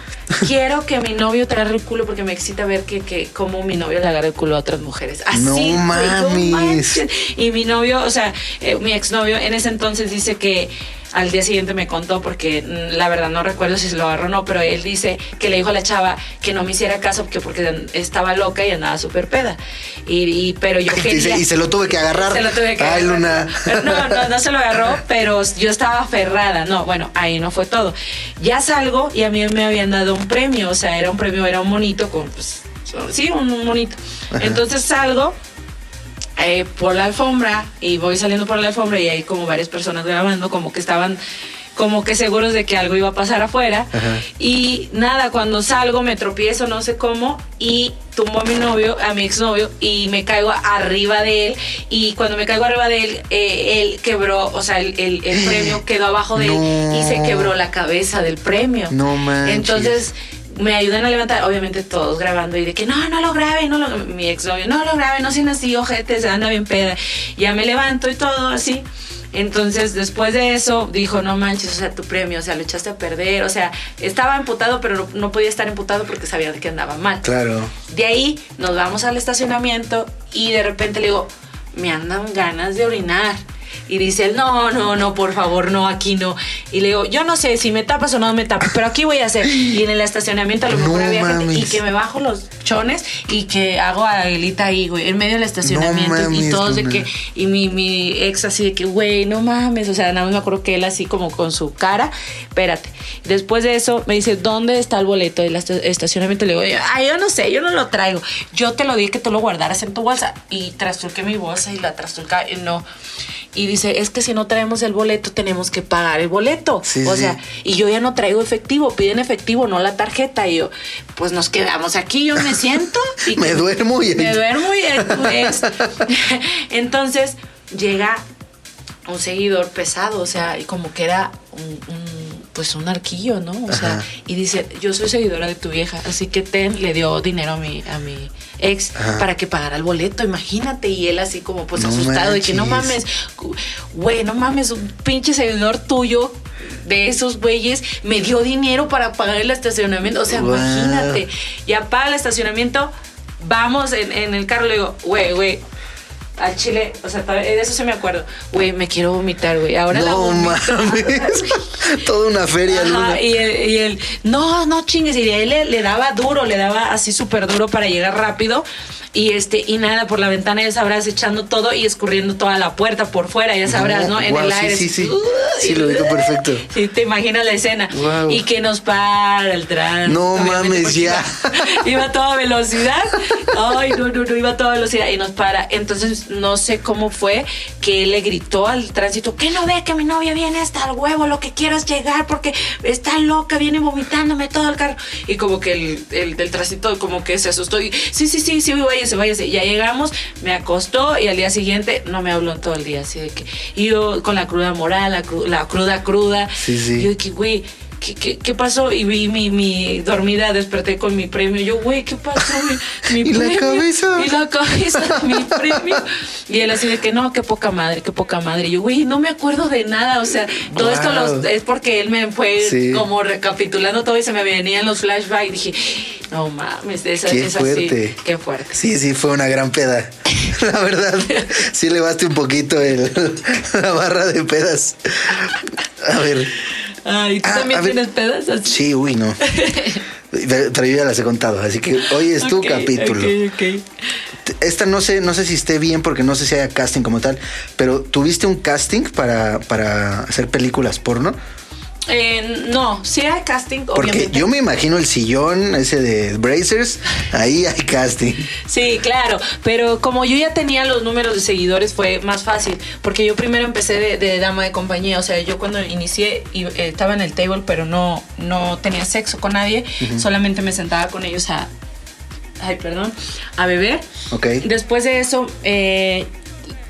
quiero que mi novio te agarre el culo porque me excita ver que, que cómo mi novio le agarra el culo a otras mujeres. Así, No güey, mames. Y mi novio, o sea, eh, mi exnovio en ese entonces dice que al día siguiente me contó porque mm, la verdad no recuerdo si se lo agarró o no, pero él dice que le dijo a la chava que no me hiciera caso porque, porque estaba loca y andaba súper peda. Y, y- pero yo quería... y se lo tuve que agarrar. Se lo tuve que Ay, agarrar. Luna. No, no, no se lo agarró, pero yo estaba aferrada. No, bueno, ahí no fue todo. Ya salgo y a mí me habían dado un premio, o sea, era un premio, era un monito con, pues, sí, un, un monito. Entonces salgo eh, por la alfombra y voy saliendo por la alfombra y hay como varias personas grabando, como que estaban como que seguros de que algo iba a pasar afuera. Ajá. Y nada, cuando salgo me tropiezo, no sé cómo, y tumbo a mi novio, a mi exnovio, y me caigo arriba de él. Y cuando me caigo arriba de él, eh, él quebró, o sea, el, el- el premio quedó abajo de él y se quebró la cabeza del premio. No manches. Entonces me ayudan a levantar, obviamente todos grabando y de que no, no lo grabe, no lo, mi exnovio, no lo grabe, no sean así, ojete, se anda bien peda. Ya me levanto y todo así. Entonces, después de eso, dijo, no manches, o sea, tu premio, o sea, lo echaste a perder, o sea, estaba emputado, pero no, no podía estar emputado porque sabía que andaba mal. Claro. De ahí nos vamos al estacionamiento y de repente le digo, me andan ganas de orinar. Y dice él, no, no, no, por favor, no, aquí no. Y le digo, yo no sé si me tapas o no me tapas, pero aquí voy a hacer. Y en el estacionamiento a lo mejor No había gente y mames. que me bajo los chones y que hago a Aguilita ahí, güey, en medio del estacionamiento. y mames, todos de que, y mi, mi ex así de que, güey, no mames. O sea, nada más me acuerdo que él así como con su cara, espérate. Después de eso me dice, ¿dónde está el boleto del esta- estacionamiento? Le digo, ay, yo no sé, yo no lo traigo. Yo te lo dije que tú lo guardaras en tu bolsa. Y trastulqué mi bolsa y la trastulcaba y no. Y dice, es que si no traemos el boleto, tenemos que pagar el boleto. Sí, o sí. sea, y yo ya no traigo efectivo, piden efectivo, no la tarjeta. Y yo, pues nos quedamos aquí, yo me siento. Y Me duermo y- Me duermo y pues. Entonces llega un seguidor pesado, o sea, y como que era un, un, pues un arquillo, ¿no? O sea, y dice, yo soy seguidora de tu vieja, así que ten, le dio dinero a mi, a mi ex Ajá. para que pagara el boleto, imagínate, y él así como pues No asustado, y que no mames, güey, no mames, un pinche seguidor tuyo de esos güeyes me dio dinero para pagar el estacionamiento, o sea, Wow. imagínate, ya paga el estacionamiento, vamos en, en el carro, le digo, güey, güey, al chile, o sea, de eso se me acuerdo, güey, me quiero vomitar, güey, ahora la no vomito. mames. Toda una feria, Luna. Ajá, y él, y él, no, no chingues, y él le, le daba duro, le daba así súper duro para llegar rápido. Y este, y nada, por la ventana ya sabrás echando todo y escurriendo toda la puerta por fuera, ya sabrás, ¿no? En el sí, aire. sí, sí. Uy, Sí, lo ubico perfecto. Sí, te imaginas la escena. Y que nos para el tránsito. No mames, ya. Iba, iba a toda velocidad. Ay, no, no, no, iba a toda velocidad y nos para. Entonces, no sé cómo fue que él le gritó al tránsito, que no ve que mi novia viene hasta el huevo, lo que quiero es llegar porque está loca, viene vomitándome todo el carro. Y como que el, el del tránsito como que se asustó y, sí, sí, sí, sí, váyase, váyase. Ya llegamos, me acostó y al día siguiente no me habló en todo el día, así de que, y yo con la cruda moral, la, cru- la cruda cruda. Sí, sí. Yo de que, güey, ¿qué, qué, qué pasó? Y vi mi, mi dormida, desperté con mi premio. Yo, güey, ¿qué pasó? Mi, mi ¿Y la cabeza? Y la cabeza, mi premio. Y él así de que, no, qué poca madre, qué poca madre. Y yo, güey, no me acuerdo de nada. O sea, todo esto los- es porque él me fue Sí. como recapitulando todo y se me venían los flashbacks. Y dije, no mames, esa, Qué esa fuerte. sí, qué fuerte. Sí, sí, fue una gran peda. La verdad, sí elevaste un poquito el, la barra de pedas. A ver, Ay, ¿tú Ah, también a ver. tienes pedas así? sí, uy, no. Pero yo ya las he contado, así que hoy es tu capítulo. ok, ok. Esta no sé, no sé si esté bien porque no sé si haya casting como tal, pero ¿tuviste un casting para, para hacer películas porno? Eh, no, sí hay casting, Porque obviamente. yo me imagino el sillón ese de Brazers, ahí hay casting. Sí, claro, pero como yo ya tenía los números de seguidores fue más fácil, porque yo primero empecé de, de dama de compañía, o sea, yo cuando inicié estaba en el table, pero no, no tenía sexo con nadie, solamente me sentaba con ellos a, ay, perdón, a beber. Ok. Después de eso, eh,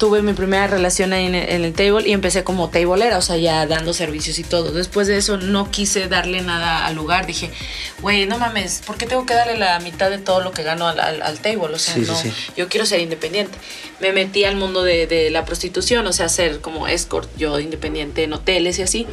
tuve mi primera relación ahí en el, en el table y empecé como tablera, o sea, ya dando servicios y todo. Después de eso no quise darle nada al lugar. Dije, güey, no mames, ¿por qué tengo que darle la mitad de todo lo que gano al, al- al table? O sea, Sí, sí, no, sí. yo quiero ser independiente. Me metí al mundo de, de la prostitución, o sea, ser como escort, yo independiente en hoteles y así.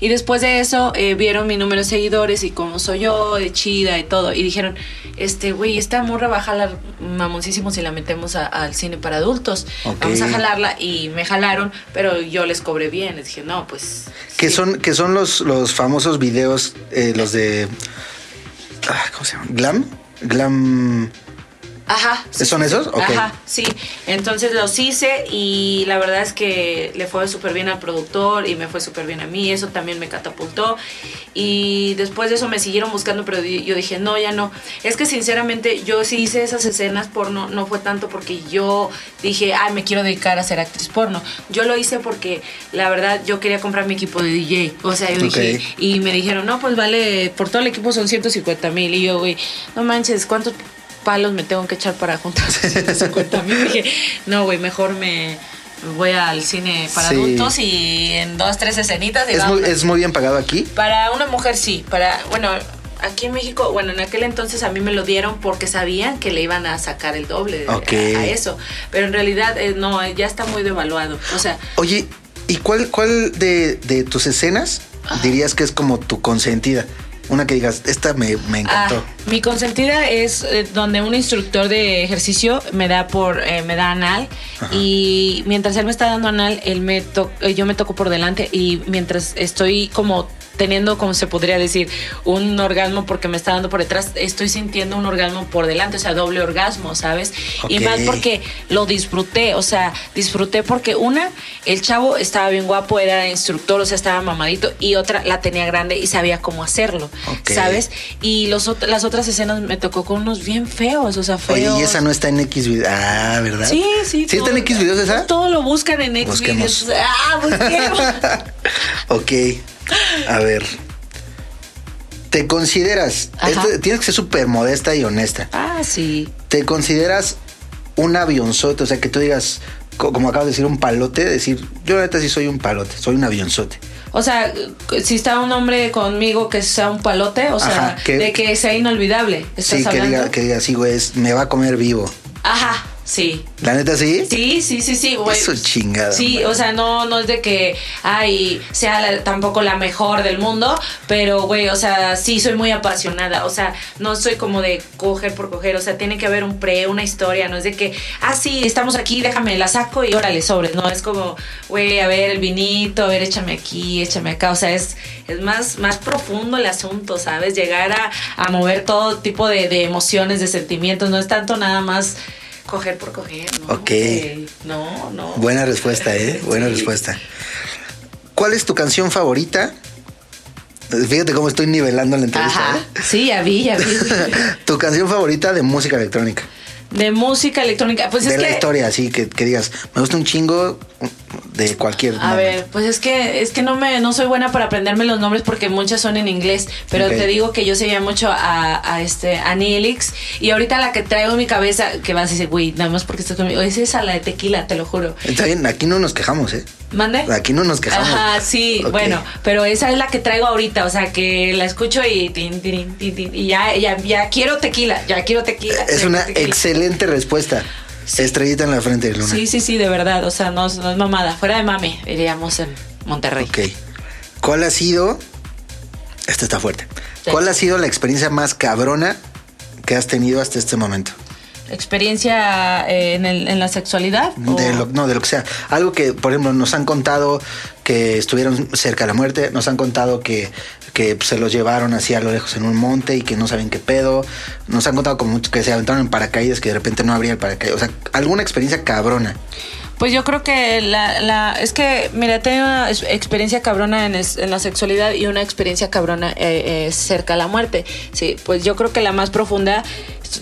Y después de eso eh, vieron mi número de seguidores y cómo soy yo, de chida y todo. Y dijeron, este, güey, esta morra va a jalar mamoncísimo si la metemos a- al cine para adultos. Vamos a jalarla. Y me jalaron, pero yo les cobré bien. Les dije, no, pues... Que sí. son, que son los, los famosos videos, eh, los de. ah, ¿Cómo se llama? ¿Glam? ¿Glam? Ajá. ¿Son esos? Ajá, sí. Entonces los hice y la verdad es que le fue súper bien al productor y me fue súper bien a mí. Eso también me catapultó. Y después de eso me siguieron buscando, pero yo dije, no, ya no. Es que sinceramente yo sí hice esas escenas porno, no fue tanto porque yo dije, ay, me quiero dedicar a ser actriz porno. Yo lo hice porque la verdad yo quería comprar mi equipo de DJ. O sea, yo dije, y me dijeron, no, pues vale, por todo el equipo son 150 mil. Y yo, güey, no manches, ¿cuántos palos me tengo que echar para juntar 150 mil? Dije, no, güey, mejor me voy al cine para Sí. adultos y en dos, tres escenitas. y ¿Es muy. ¿Es muy bien pagado aquí? Para una mujer sí, para, bueno, aquí en México, bueno, en aquel entonces a mí me lo dieron porque sabían que le iban a sacar el doble a eso. Pero en realidad eh, no, eh, ya está muy devaluado. O sea, Oye, ¿y cuál, cuál de, de tus escenas dirías que es como tu consentida? Una que digas, esta me, me encantó. Ah, mi consentida es eh, donde un instructor de ejercicio me da por eh, me da anal y mientras él me está dando anal, él me to- eh, yo me toco por delante y mientras estoy como teniendo, como se podría decir, un orgasmo porque me está dando por detrás, estoy sintiendo un orgasmo por delante, o sea, doble orgasmo, ¿sabes? Y más porque lo disfruté, o sea, disfruté porque una, el chavo estaba bien guapo, era instructor, o sea, estaba mamadito, y otra, la tenía grande y sabía cómo hacerlo. ¿sabes? Y los, las otras escenas me tocó con unos bien feos, o sea, feos. Oye, y esa no está en X videos. Ah, ¿verdad? Sí, sí. ¿Sí está en todo- X videos esa? Todo lo buscan en X Busquemos. videos. Ah, busquemos. ok. A ver. ¿Te consideras? Esto- tienes que ser súper modesta y honesta. ah, sí. ¿Te consideras un avionzote? O sea, que tú digas, co- como acabas de decir, un palote. Decir, yo neta sí soy un palote, soy un avionzote. O sea, si está un hombre conmigo que sea un palote, o sea, que- de que sea inolvidable. ¿Estás Sí, que hablando? diga, que diga, sí, güey, me va a comer vivo. Ajá, sí. ¿La neta sí? Sí, sí, sí, sí, güey. Eso chingada. Sí, o sea, no, no es de que, ay, sea la- tampoco la mejor del mundo, pero, güey, o sea, sí soy muy apasionada, o sea, no soy como de coger por coger, o sea, tiene que haber un pre, una historia, no es de que, ah, sí, estamos aquí, déjame, la saco y órale, sobres, no, es como, güey, a ver, el vinito, a ver, échame aquí, échame acá, o sea, es, es más, más profundo el asunto, ¿sabes? Llegar a, a mover todo tipo de, de emociones, de sentimientos, no es tanto nada más coger por coger, ¿no? Ok. No, no. Buena respuesta, ¿eh? Buena Sí. respuesta. ¿Cuál es tu canción favorita? Fíjate cómo estoy nivelando la entrevista. Ajá. ¿eh? Sí, ya vi, ya vi. tu canción favorita de música electrónica. De música electrónica. Pues de es la que. historia, así que, que digas, me gusta un chingo de cualquier. A ver, pues es que es que no me no soy buena para aprenderme los nombres porque muchas son en inglés, pero te digo que yo seguía mucho a, a este a y ahorita la que traigo en mi cabeza que vas a decir, güey, nada más porque estás conmigo, es esa la de tequila, te lo juro. Está bien, aquí no nos quejamos, ¿eh? ¿Mande? Aquí no nos quejamos. Ajá, sí, bueno, pero esa es la que traigo ahorita, o sea, que la escucho y tin, tin, tin, tin, y ya, ya, ya quiero tequila, ya quiero tequila. Es una tequila. excelente respuesta. Estrellita en la frente de Luna. Sí, sí, sí, de verdad. O sea, no, no es mamada. Fuera de mami, diríamos en Monterrey. Ok. ¿Cuál ha sido? Esta está fuerte. Sí. ¿Cuál ha sido la experiencia más cabrona que has tenido hasta este momento? ¿Experiencia eh, en, el- en la sexualidad? o- De lo, no, de lo que sea. Algo que, por ejemplo, nos han contado que estuvieron cerca de la muerte, nos han contado que, que se los llevaron así a lo lejos en un monte y que no saben qué pedo. Nos han contado como que se aventaron en paracaídas, que de repente no abría el paracaídas. O sea, alguna experiencia cabrona. Pues yo creo que la, la es que, mira, tengo una ex- experiencia cabrona en, es- en la sexualidad y una experiencia cabrona eh, eh, cerca a la muerte. Sí, pues yo creo que la más profunda,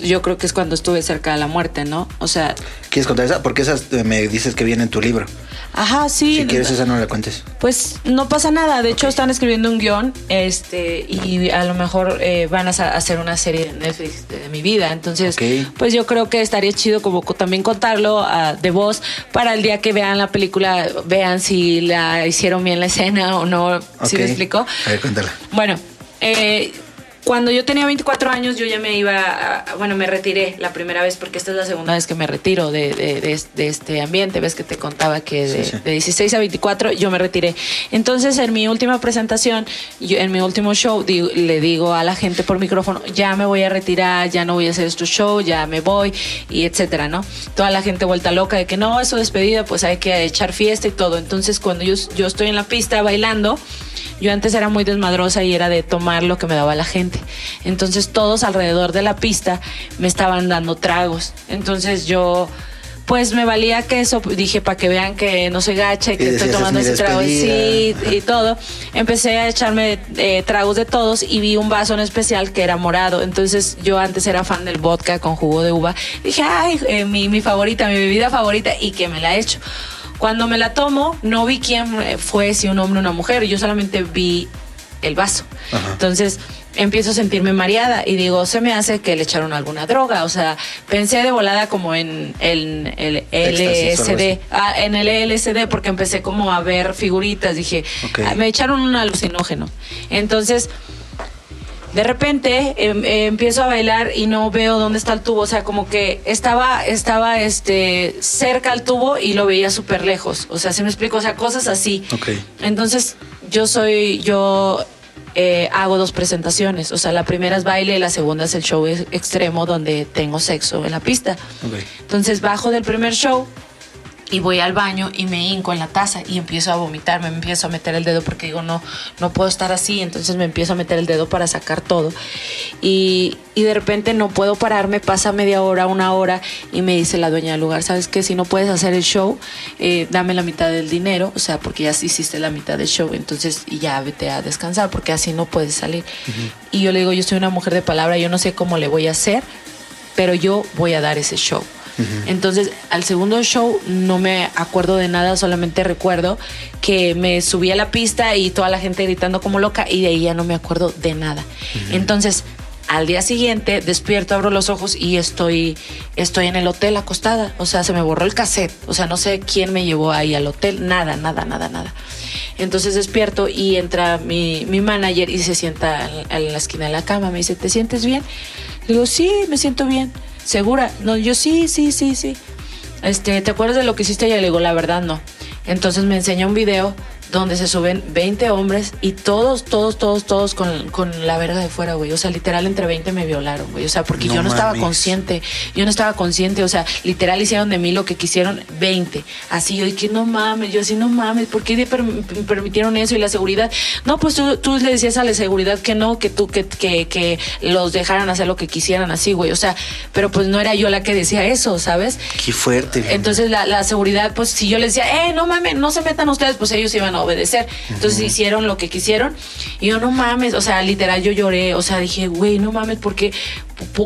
yo creo que es cuando estuve cerca de la muerte, ¿no? O sea, ¿Quieres contar esa? Porque esas eh, me dices que viene en tu libro. Ajá, sí. Si quieres, esa no la cuentes. Pues no pasa nada. De hecho, están escribiendo un guion este, y a lo mejor eh, van a hacer una serie de Netflix de, mi vida. Entonces, pues yo creo que estaría chido como co- también contarlo ah, de voz para el día que vean la película, vean si la hicieron bien la escena o no. ¿Sí Ok. me explico? A ver, cuéntala. Bueno, eh, cuando yo tenía 24 años, yo ya me iba, a- bueno, me retiré la primera vez, porque esta es la segunda vez que me retiro de, de- de es- de este ambiente. Ves que te contaba que de, Sí, sí. de 16 a 24 yo me retiré. Entonces, en mi última presentación, yo, en mi último show, digo- le digo a la gente por micrófono, ya me voy a retirar, ya no voy a hacer este show, ya me voy, y etcétera, ¿no? Toda la gente vuelta loca de que no, eso despedida, pues hay que echar fiesta y todo. Entonces, cuando yo, yo estoy en la pista bailando, yo antes era muy desmadrosa y era de tomar lo que me daba la gente. Entonces todos alrededor de la pista me estaban dando tragos. Entonces yo pues me valía que eso, dije para que vean que no soy gacha y que Y estoy tomando "Es mi ese trago sí, despedida". y todo. Empecé a echarme eh, tragos de todos y vi un vaso en especial que era morado. Entonces yo antes era fan del vodka con jugo de uva. Dije, ay, eh, mi, mi favorita, mi bebida favorita y que me la he hecho. Cuando me la tomo, no vi quién eh, fue, si un hombre o una mujer, yo solamente vi el vaso. Ajá. Entonces empiezo a sentirme mareada y digo, se me hace que le echaron alguna droga. O sea, pensé de volada como en el, LSD. Ah, en el LSD porque empecé como a ver figuritas. Dije. "Ah, me echaron un alucinógeno. Entonces... De repente em, eh, empiezo a bailar y no veo dónde está el tubo, o sea, como que estaba, estaba este, cerca al tubo y lo veía súper lejos, o sea, se me explico, o sea, cosas así. Ok. Entonces, yo soy, yo eh, hago dos presentaciones, o sea, la primera es baile y la segunda es el show ex- extremo donde tengo sexo en la pista. Ok. Entonces bajo del primer show y voy al baño y me hinco en la taza y empiezo a vomitar, me empiezo a meter el dedo porque digo, no, no puedo estar así, entonces me empiezo a meter el dedo para sacar todo. Y, y de repente no puedo pararme, pasa media hora, una hora y me dice la dueña del lugar, ¿sabes qué? Si no puedes hacer el show, eh, dame la mitad del dinero, o sea, porque ya hiciste la mitad del show, entonces y ya vete a descansar porque así no puedes salir. Y yo le digo, yo soy una mujer de palabra, yo no sé cómo le voy a hacer, pero yo voy a dar ese show. Entonces, al segundo show no me acuerdo de nada, solamente recuerdo que me subí a la pista y toda la gente gritando como loca y de ahí ya no me acuerdo de nada. Entonces, al día siguiente despierto, abro los ojos y estoy, estoy en el hotel acostada. O sea, se me borró el cassette. O sea, no sé quién me llevó ahí al hotel. Nada, nada, nada, nada. Entonces despierto y entra mi, mi manager y se sienta en, en la esquina de la cama. Me dice, ¿te sientes bien? Le digo, sí, me siento bien. ¿Segura? No, yo sí, sí, sí, sí. Este, ¿te acuerdas de lo que hiciste ayer? Le digo, la verdad no. Entonces me enseña un video donde se suben 20 hombres y todos, todos, todos, todos con, con la verga de fuera, güey. O sea, literal entre 20 me violaron, güey. O sea, porque No yo no estaba consciente. Yo no estaba consciente. O sea, literal hicieron de mí lo que quisieron 20. Así yo dije, no mames. Yo así, no mames. ¿Por qué per- me permitieron eso? Y la seguridad. No, pues tú, tú le decías a la seguridad que no, que tú, que, que, que los dejaran hacer lo que quisieran así, güey. O sea, pero pues no era yo la que decía eso, ¿sabes? Qué fuerte. güey. Entonces la, la seguridad, pues si yo les decía, eh, no mames, no se metan ustedes, pues ellos iban a obedecer. Entonces hicieron lo que quisieron. Y yo, no mames, o sea, literal yo lloré, o sea, dije, güey, no mames, porque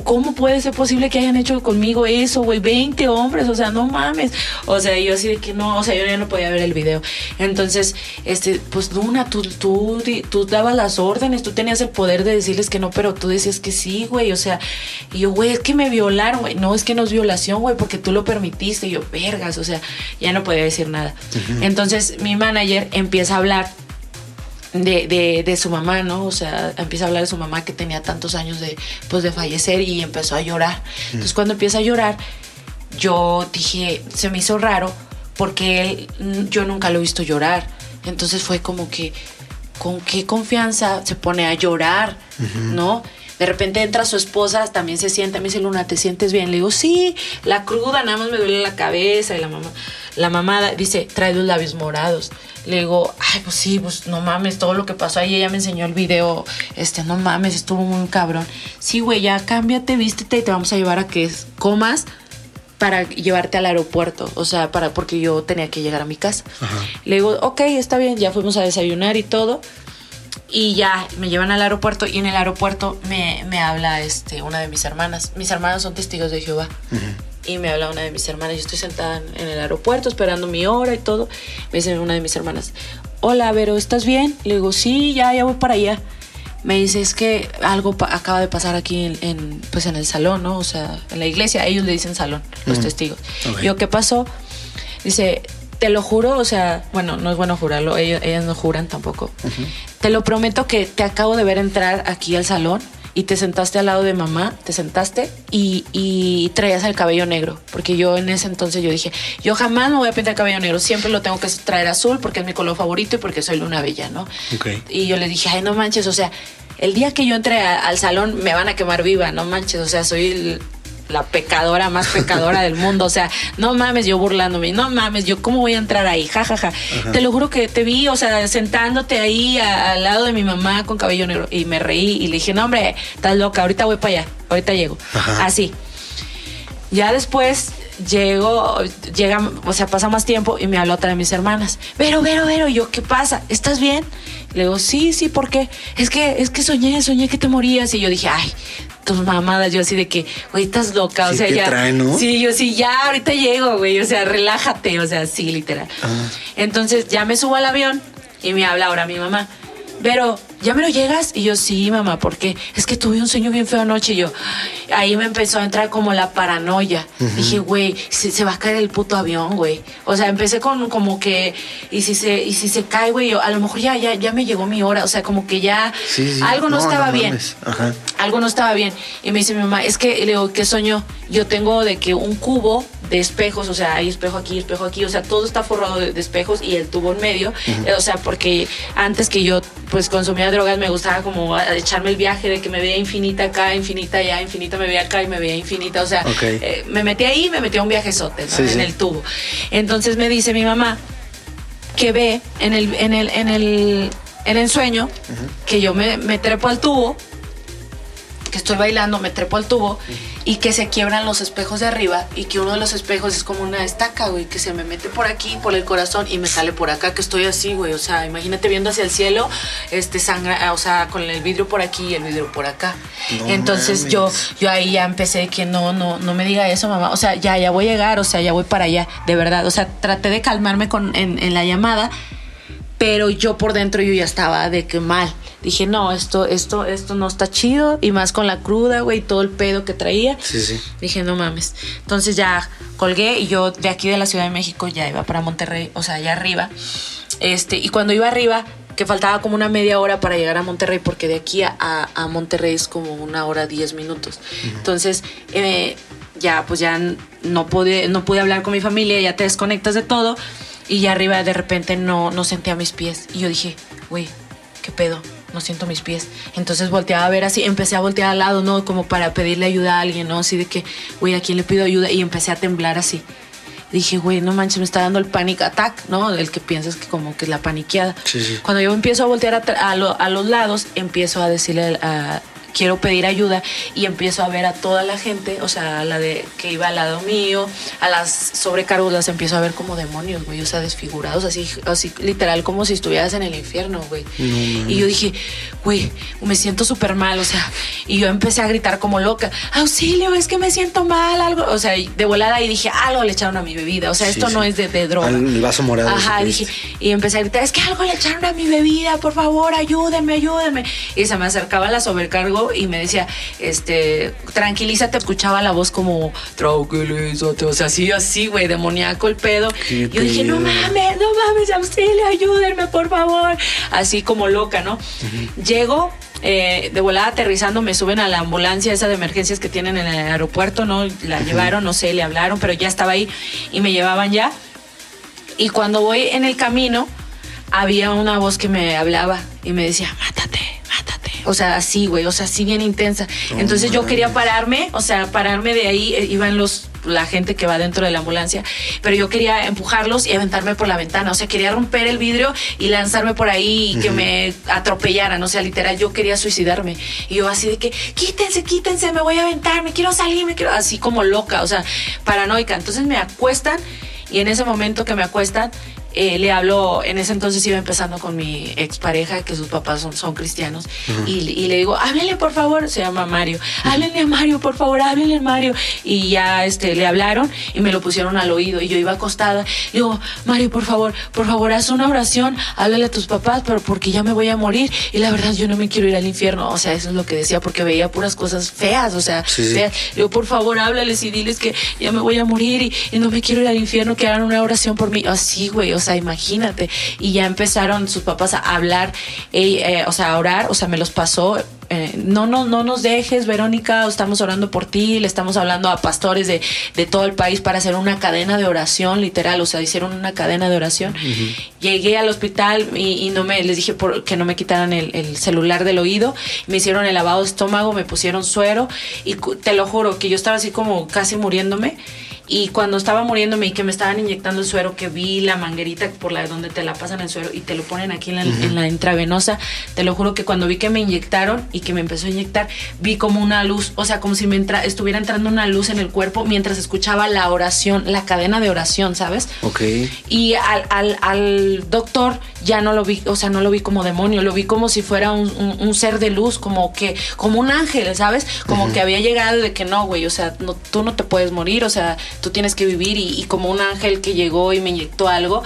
¿cómo puede ser posible que hayan hecho conmigo eso, güey? 20 hombres, o sea, no mames. O sea, yo así de que no, o sea, yo ya no podía ver el video. Entonces, este, pues Luna, tú, tú, tú dabas las órdenes, tú tenías el poder de decirles que no, pero tú decías que sí, güey, o sea, y yo, güey, es que me violaron, güey. No, es que no es violación, güey, porque tú lo permitiste. Y yo, vergas, o sea, ya no podía decir nada. Entonces, mi manager empieza a hablar de, de, de su mamá, ¿no? O sea, empieza a hablar de su mamá que tenía tantos años de, pues, de fallecer y empezó a llorar. Entonces, cuando empieza a llorar, yo dije, se me hizo raro porque él, mm, yo nunca lo he visto llorar. Entonces fue como que, ¿con qué confianza se pone a llorar? ¿No? De repente entra su esposa, también se sienta, me dice, Luna, ¿te sientes bien? Le digo, sí, la cruda, nada más me duele la cabeza. Y la mamá, la mamá dice, trae los labios morados. Le digo, ay, pues sí, pues no mames, todo lo que pasó ahí, ella me enseñó el video, este, no mames, estuvo muy cabrón. Sí, güey, ya cámbiate, vístete y te vamos a llevar a que comas para llevarte al aeropuerto, o sea, para porque yo tenía que llegar a mi casa. Le digo, ok, está bien, ya fuimos a desayunar y todo. Y ya me llevan al aeropuerto y en el aeropuerto me, me habla este, una de mis hermanas. Mis hermanas son testigos de Jehová. Y me habla una de mis hermanas. Yo estoy sentada en, el aeropuerto esperando mi hora y todo. Me dice una de mis hermanas, hola, Vero, ¿estás bien? Le digo, sí, ya, ya voy para allá. Me dice, es que algo acaba de pasar aquí en, en, pues en el salón, ¿no? O sea, en la iglesia. Ellos le dicen salón, los testigos. Ok. Yo, ¿qué pasó? Dice, te lo juro, o sea, bueno, no es bueno jurarlo, ellos, ellas no juran tampoco. Te lo prometo que te acabo de ver entrar aquí al salón y te sentaste al lado de mamá, te sentaste y, y traías el cabello negro. Porque yo en ese entonces yo dije, yo jamás me voy a pintar el cabello negro, siempre lo tengo que traer azul porque es mi color favorito y porque soy luna bella, ¿no? Y yo le dije, ay, no manches, o sea, el día que yo entre a- al salón me van a quemar viva, no manches, o sea, soy el- la pecadora más pecadora del mundo, o sea, no mames, yo burlándome, no mames, yo cómo voy a entrar ahí, ja, ja, ja. Te lo juro que te vi, o sea, sentándote ahí a- al lado de mi mamá con cabello negro y me reí y le dije, no, hombre, estás loca, ahorita voy para allá, ahorita llego. Ajá. Así. Ya después llego, llega, o sea, pasa más tiempo y me habla otra de mis hermanas. Vero, Vero, Vero, Y yo, ¿qué pasa? ¿Estás bien? Le digo, sí, sí, ¿por qué? Es que, es que soñé, soñé que te morías. Y yo dije, ay, tus mamadas, yo así de que, güey, estás loca, o Sí, sea, ¿qué ya. trae, no? Sí, yo sí, ya, ahorita llego, güey, o sea, relájate, o sea, sí, literal. Ah. Entonces ya me subo al avión y me habla ahora mi mamá. Pero, ¿ya me lo llegas? Y yo, sí, mamá, porque es que tuve un sueño bien feo anoche. Y yo, ahí me empezó a entrar como la paranoia. Dije, güey, se, se va a caer el puto avión, güey. O sea, empecé con como que, y si se, y si se cae, güey, yo, a lo mejor ya, ya, ya me llegó mi hora. O sea, como que ya Sí, sí. algo no, estaba bien. Ajá. algo no estaba bien. Y me dice mi mamá, es que le digo, ¿qué soñó? Yo tengo de que un cubo de espejos, o sea, hay espejo aquí, espejo aquí, o sea, todo está forrado de, de espejos y el tubo en medio, eh, o sea, porque antes que yo pues consumía drogas me gustaba como echarme el viaje de que me veía infinita acá, infinita allá, infinita me veía acá y me veía infinita, o sea, eh, me metí ahí y me metí a un viajezote ¿no? Sí, en sí. el tubo. Entonces me dice mi mamá que ve en el, en el, en el, en el sueño que yo me, me trepo al tubo, que estoy bailando, me trepo al tubo y que se quiebran los espejos de arriba y que uno de los espejos es como una estaca, güey, que se me mete por aquí, por el corazón y me sale por acá, que estoy así, güey, o sea, imagínate viendo hacia el cielo, este sangra, o sea, con el vidrio por aquí y el vidrio por acá. No Entonces yo, mames. yo ahí ya empecé que no, no, no me diga eso, mamá, o sea, ya, ya voy a llegar, o sea, ya voy para allá, de verdad, o sea, traté de calmarme con, en, en la llamada, pero yo por dentro yo ya estaba de que mal. Dije, no, esto, esto, esto no está chido. Y más con la cruda, güey, todo el pedo que traía. Sí, sí. Dije, no mames. Entonces ya colgué y yo de aquí de la Ciudad de México ya iba para Monterrey, o sea, allá arriba. Este, y cuando iba arriba, que faltaba como una media hora para llegar a Monterrey, porque de aquí a, a- a Monterrey es como una hora, diez minutos. Entonces, eh, ya, pues ya no pude, no pude hablar con mi familia, ya te desconectas de todo. Y ya arriba de repente no, no sentía mis pies. Y yo dije, güey, ¿qué pedo? No siento mis pies. Entonces volteaba a ver así, empecé a voltear al lado, ¿no? Como para pedirle ayuda a alguien, ¿no? Así de que, güey, ¿a quién le pido ayuda? Y empecé a temblar así. Dije, güey, no manches, me está dando el panic attack, ¿no? El que piensas que como que es la paniqueada. Sí, sí. Cuando yo empiezo a voltear a, a lo- a los lados, empiezo a decirle a quiero pedir ayuda y empiezo a ver a toda la gente, o sea, a la de que iba al lado mío, a las sobrecargos las empiezo a ver como demonios, güey, o sea, desfigurados, así, así literal como si estuvieras en el infierno, güey. y yo dije, güey, me siento súper mal, o sea, y yo empecé a gritar como loca, auxilio, es que me siento mal, algo, o sea, de volada y dije, algo le echaron a mi bebida, o sea, Sí, esto sí. no es de, de droga. El vaso morado Ajá, dije, y empecé a gritar, es que algo le echaron a mi bebida, por favor, ayúdenme, ayúdenme. Y se me acercaba la sobrecargo y me decía, este, tranquilízate, escuchaba la voz como, tranquilízate, o sea, así, así, güey, demoníaco el pedo. Yo dije, no mames, no mames, auxilio, ayúdenme, por favor. Así como loca, ¿no? Llego, eh, de volada aterrizando, me suben a la ambulancia esa de emergencias que tienen en el aeropuerto, ¿no? La llevaron, no sé, le hablaron, pero ya estaba ahí y me llevaban ya. Y cuando voy en el camino, había una voz que me hablaba y me decía, mátate, mátate. O sea, así, güey, o sea, así bien intensa. Entonces yo quería pararme, o sea, pararme de ahí, eh, iban los la gente que va dentro de la ambulancia, pero yo quería empujarlos y aventarme por la ventana, o sea, quería romper el vidrio y lanzarme por ahí y que me atropellaran, o sea, literal, yo quería suicidarme. Y yo así de que, quítense, quítense, me voy a aventar, me quiero salir, me quiero, así como loca, o sea, paranoica. Entonces me acuestan y en ese momento que me acuestan, eh, le hablo, en ese entonces iba empezando con mi expareja, que sus papás son, son cristianos, y, y le digo, háblenle por favor, se llama Mario, háblenle a Mario, por favor, háblenle a Mario. Y ya este, le hablaron y me lo pusieron al oído y yo iba acostada. Le digo, Mario, por favor, por favor, haz una oración, háblale a tus papás, pero porque ya me voy a morir y la verdad yo no me quiero ir al infierno. O sea, eso es lo que decía, porque veía puras cosas feas, o sea, Sí, sí. feas. Le digo, por favor, háblales y diles que ya me voy a morir y, y no me quiero ir al infierno, que hagan una oración por mí. Así, güey, o sea, imagínate. Y ya empezaron sus papás a hablar, eh, eh, o sea, a orar, o sea, me los pasó. eh, no, no, no nos dejes, Verónica, estamos orando por ti, le estamos hablando a pastores de, de todo el país para hacer una cadena de oración, literal, o sea, hicieron una cadena de oración. Llegué al hospital y, y no me, les dije por, que no me quitaran el, el celular del oído, me hicieron el lavado de estómago, me pusieron suero y te lo juro que yo estaba así como casi muriéndome. Y cuando estaba muriéndome y que me estaban inyectando el suero, que vi la manguerita por la donde te la pasan el suero y te lo ponen aquí en la, en la intravenosa, te lo juro que cuando vi que me inyectaron y que me empezó a inyectar, vi como una luz, o sea, como si me entra- estuviera entrando una luz en el cuerpo mientras escuchaba la oración, la cadena de oración, ¿sabes? Ok. Y al, al, al doctor ya no lo vi, o sea, no lo vi como demonio, lo vi como si fuera un, un- un ser de luz, como que, como un ángel, ¿sabes? Como que había llegado de que no, güey, o sea, no, tú no te puedes morir, o sea, tú tienes que vivir y, como un ángel que llegó y me inyectó algo,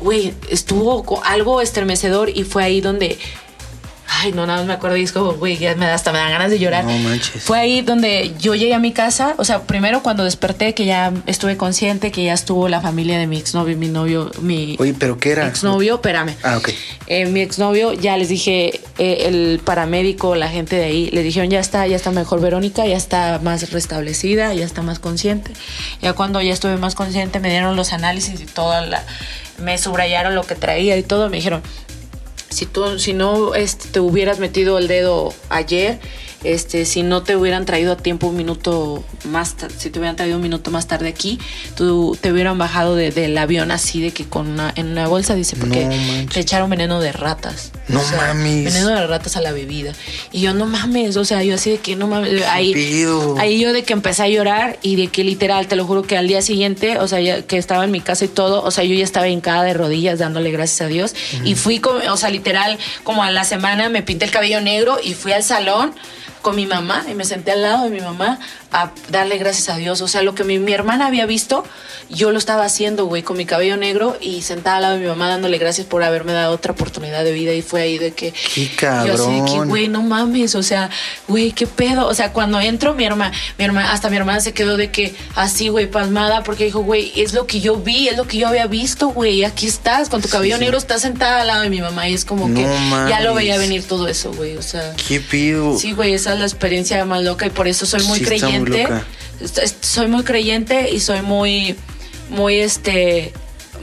güey, estuvo algo estremecedor y fue ahí donde... Ay, no, nada más me acuerdo y es como, güey, ya me da, hasta me dan ganas de llorar. No manches. Fue ahí donde yo llegué a mi casa, o sea, primero cuando desperté, que ya estuve consciente, que ya estuvo la familia de mi exnovio, mi novio, mi Oye, ¿pero qué era? exnovio, espérame. Ah, ok. Eh, mi exnovio, ya les dije, eh, el paramédico, la gente de ahí, le dijeron, ya está, ya está mejor Verónica, ya está más restablecida, ya está más consciente. Ya cuando ya estuve más consciente, me dieron los análisis y todo, la, me subrayaron lo que traía y todo, me dijeron, si tú, si no este, te hubieras metido el dedo ayer, este, si no te hubieran traído a tiempo un minuto más, si te hubieran traído un minuto más tarde aquí, tú te hubieran bajado de- del avión así de que con una, en una bolsa, dice, porque No te echaron veneno de ratas. No mames. Veneno de ratas a la bebida. Y yo, no mames, o sea, yo así de que no mames. Ahí, pedo? ahí yo de que empecé a llorar y de que literal, te lo juro que al día siguiente, o sea, ya que estaba en mi casa y todo, o sea, yo ya estaba hincada de rodillas dándole gracias a Dios. Y fui, como, o sea, literal, como a la semana me pinté el cabello negro y fui al salón con mi mamá y me senté al lado de mi mamá a darle gracias a Dios. O sea, lo que mi, mi hermana había visto, yo lo estaba haciendo, güey, con mi cabello negro y sentada al lado de mi mamá dándole gracias por haberme dado otra oportunidad de vida. Y fue ahí de que... Qué Yo así de que, cabrón. güey, no mames, o sea, güey, qué pedo. O sea, cuando entro, mi hermana, mi hermana, hasta mi hermana se quedó de que así, güey, pasmada, porque dijo, güey, es lo que yo vi, es lo que yo había visto, güey, aquí estás, con tu cabello negro, estás sentada al lado de mi mamá. Y es como No que ya lo veía venir todo eso, güey, o sea. ¿Qué pido? Sí, güey, esa es la experiencia más loca y por eso soy muy Sí, muy creyente. soy muy creyente y soy muy, muy este.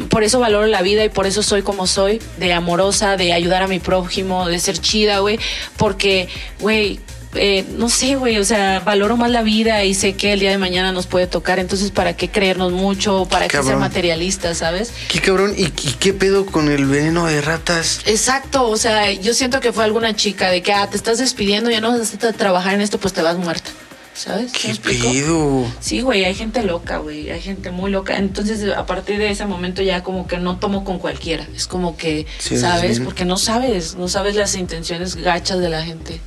Por eso valoro la vida y por eso soy como soy, de amorosa, de ayudar a mi prójimo, de ser chida, güey. Porque, güey, eh, no sé, güey, o sea, valoro más la vida y sé que el día de mañana nos puede tocar. Entonces, ¿para qué creernos mucho? ¿Para qué ser materialistas, sabes? ¿Qué cabrón? ¿Y, y qué pedo con el veneno de ratas? Exacto, o sea, yo siento que fue alguna chica de que, ah, te estás despidiendo, ya no vas a trabajar en esto, pues te vas muerta. ¿Sabes? ¿Me ¿Qué pedo? Sí, güey, hay gente loca, güey, hay gente muy loca. Entonces, a partir de ese momento ya como que no tomo con cualquiera. Es como que, Sí, ¿sabes? sí. Porque no sabes, no sabes las intenciones gachas de la gente.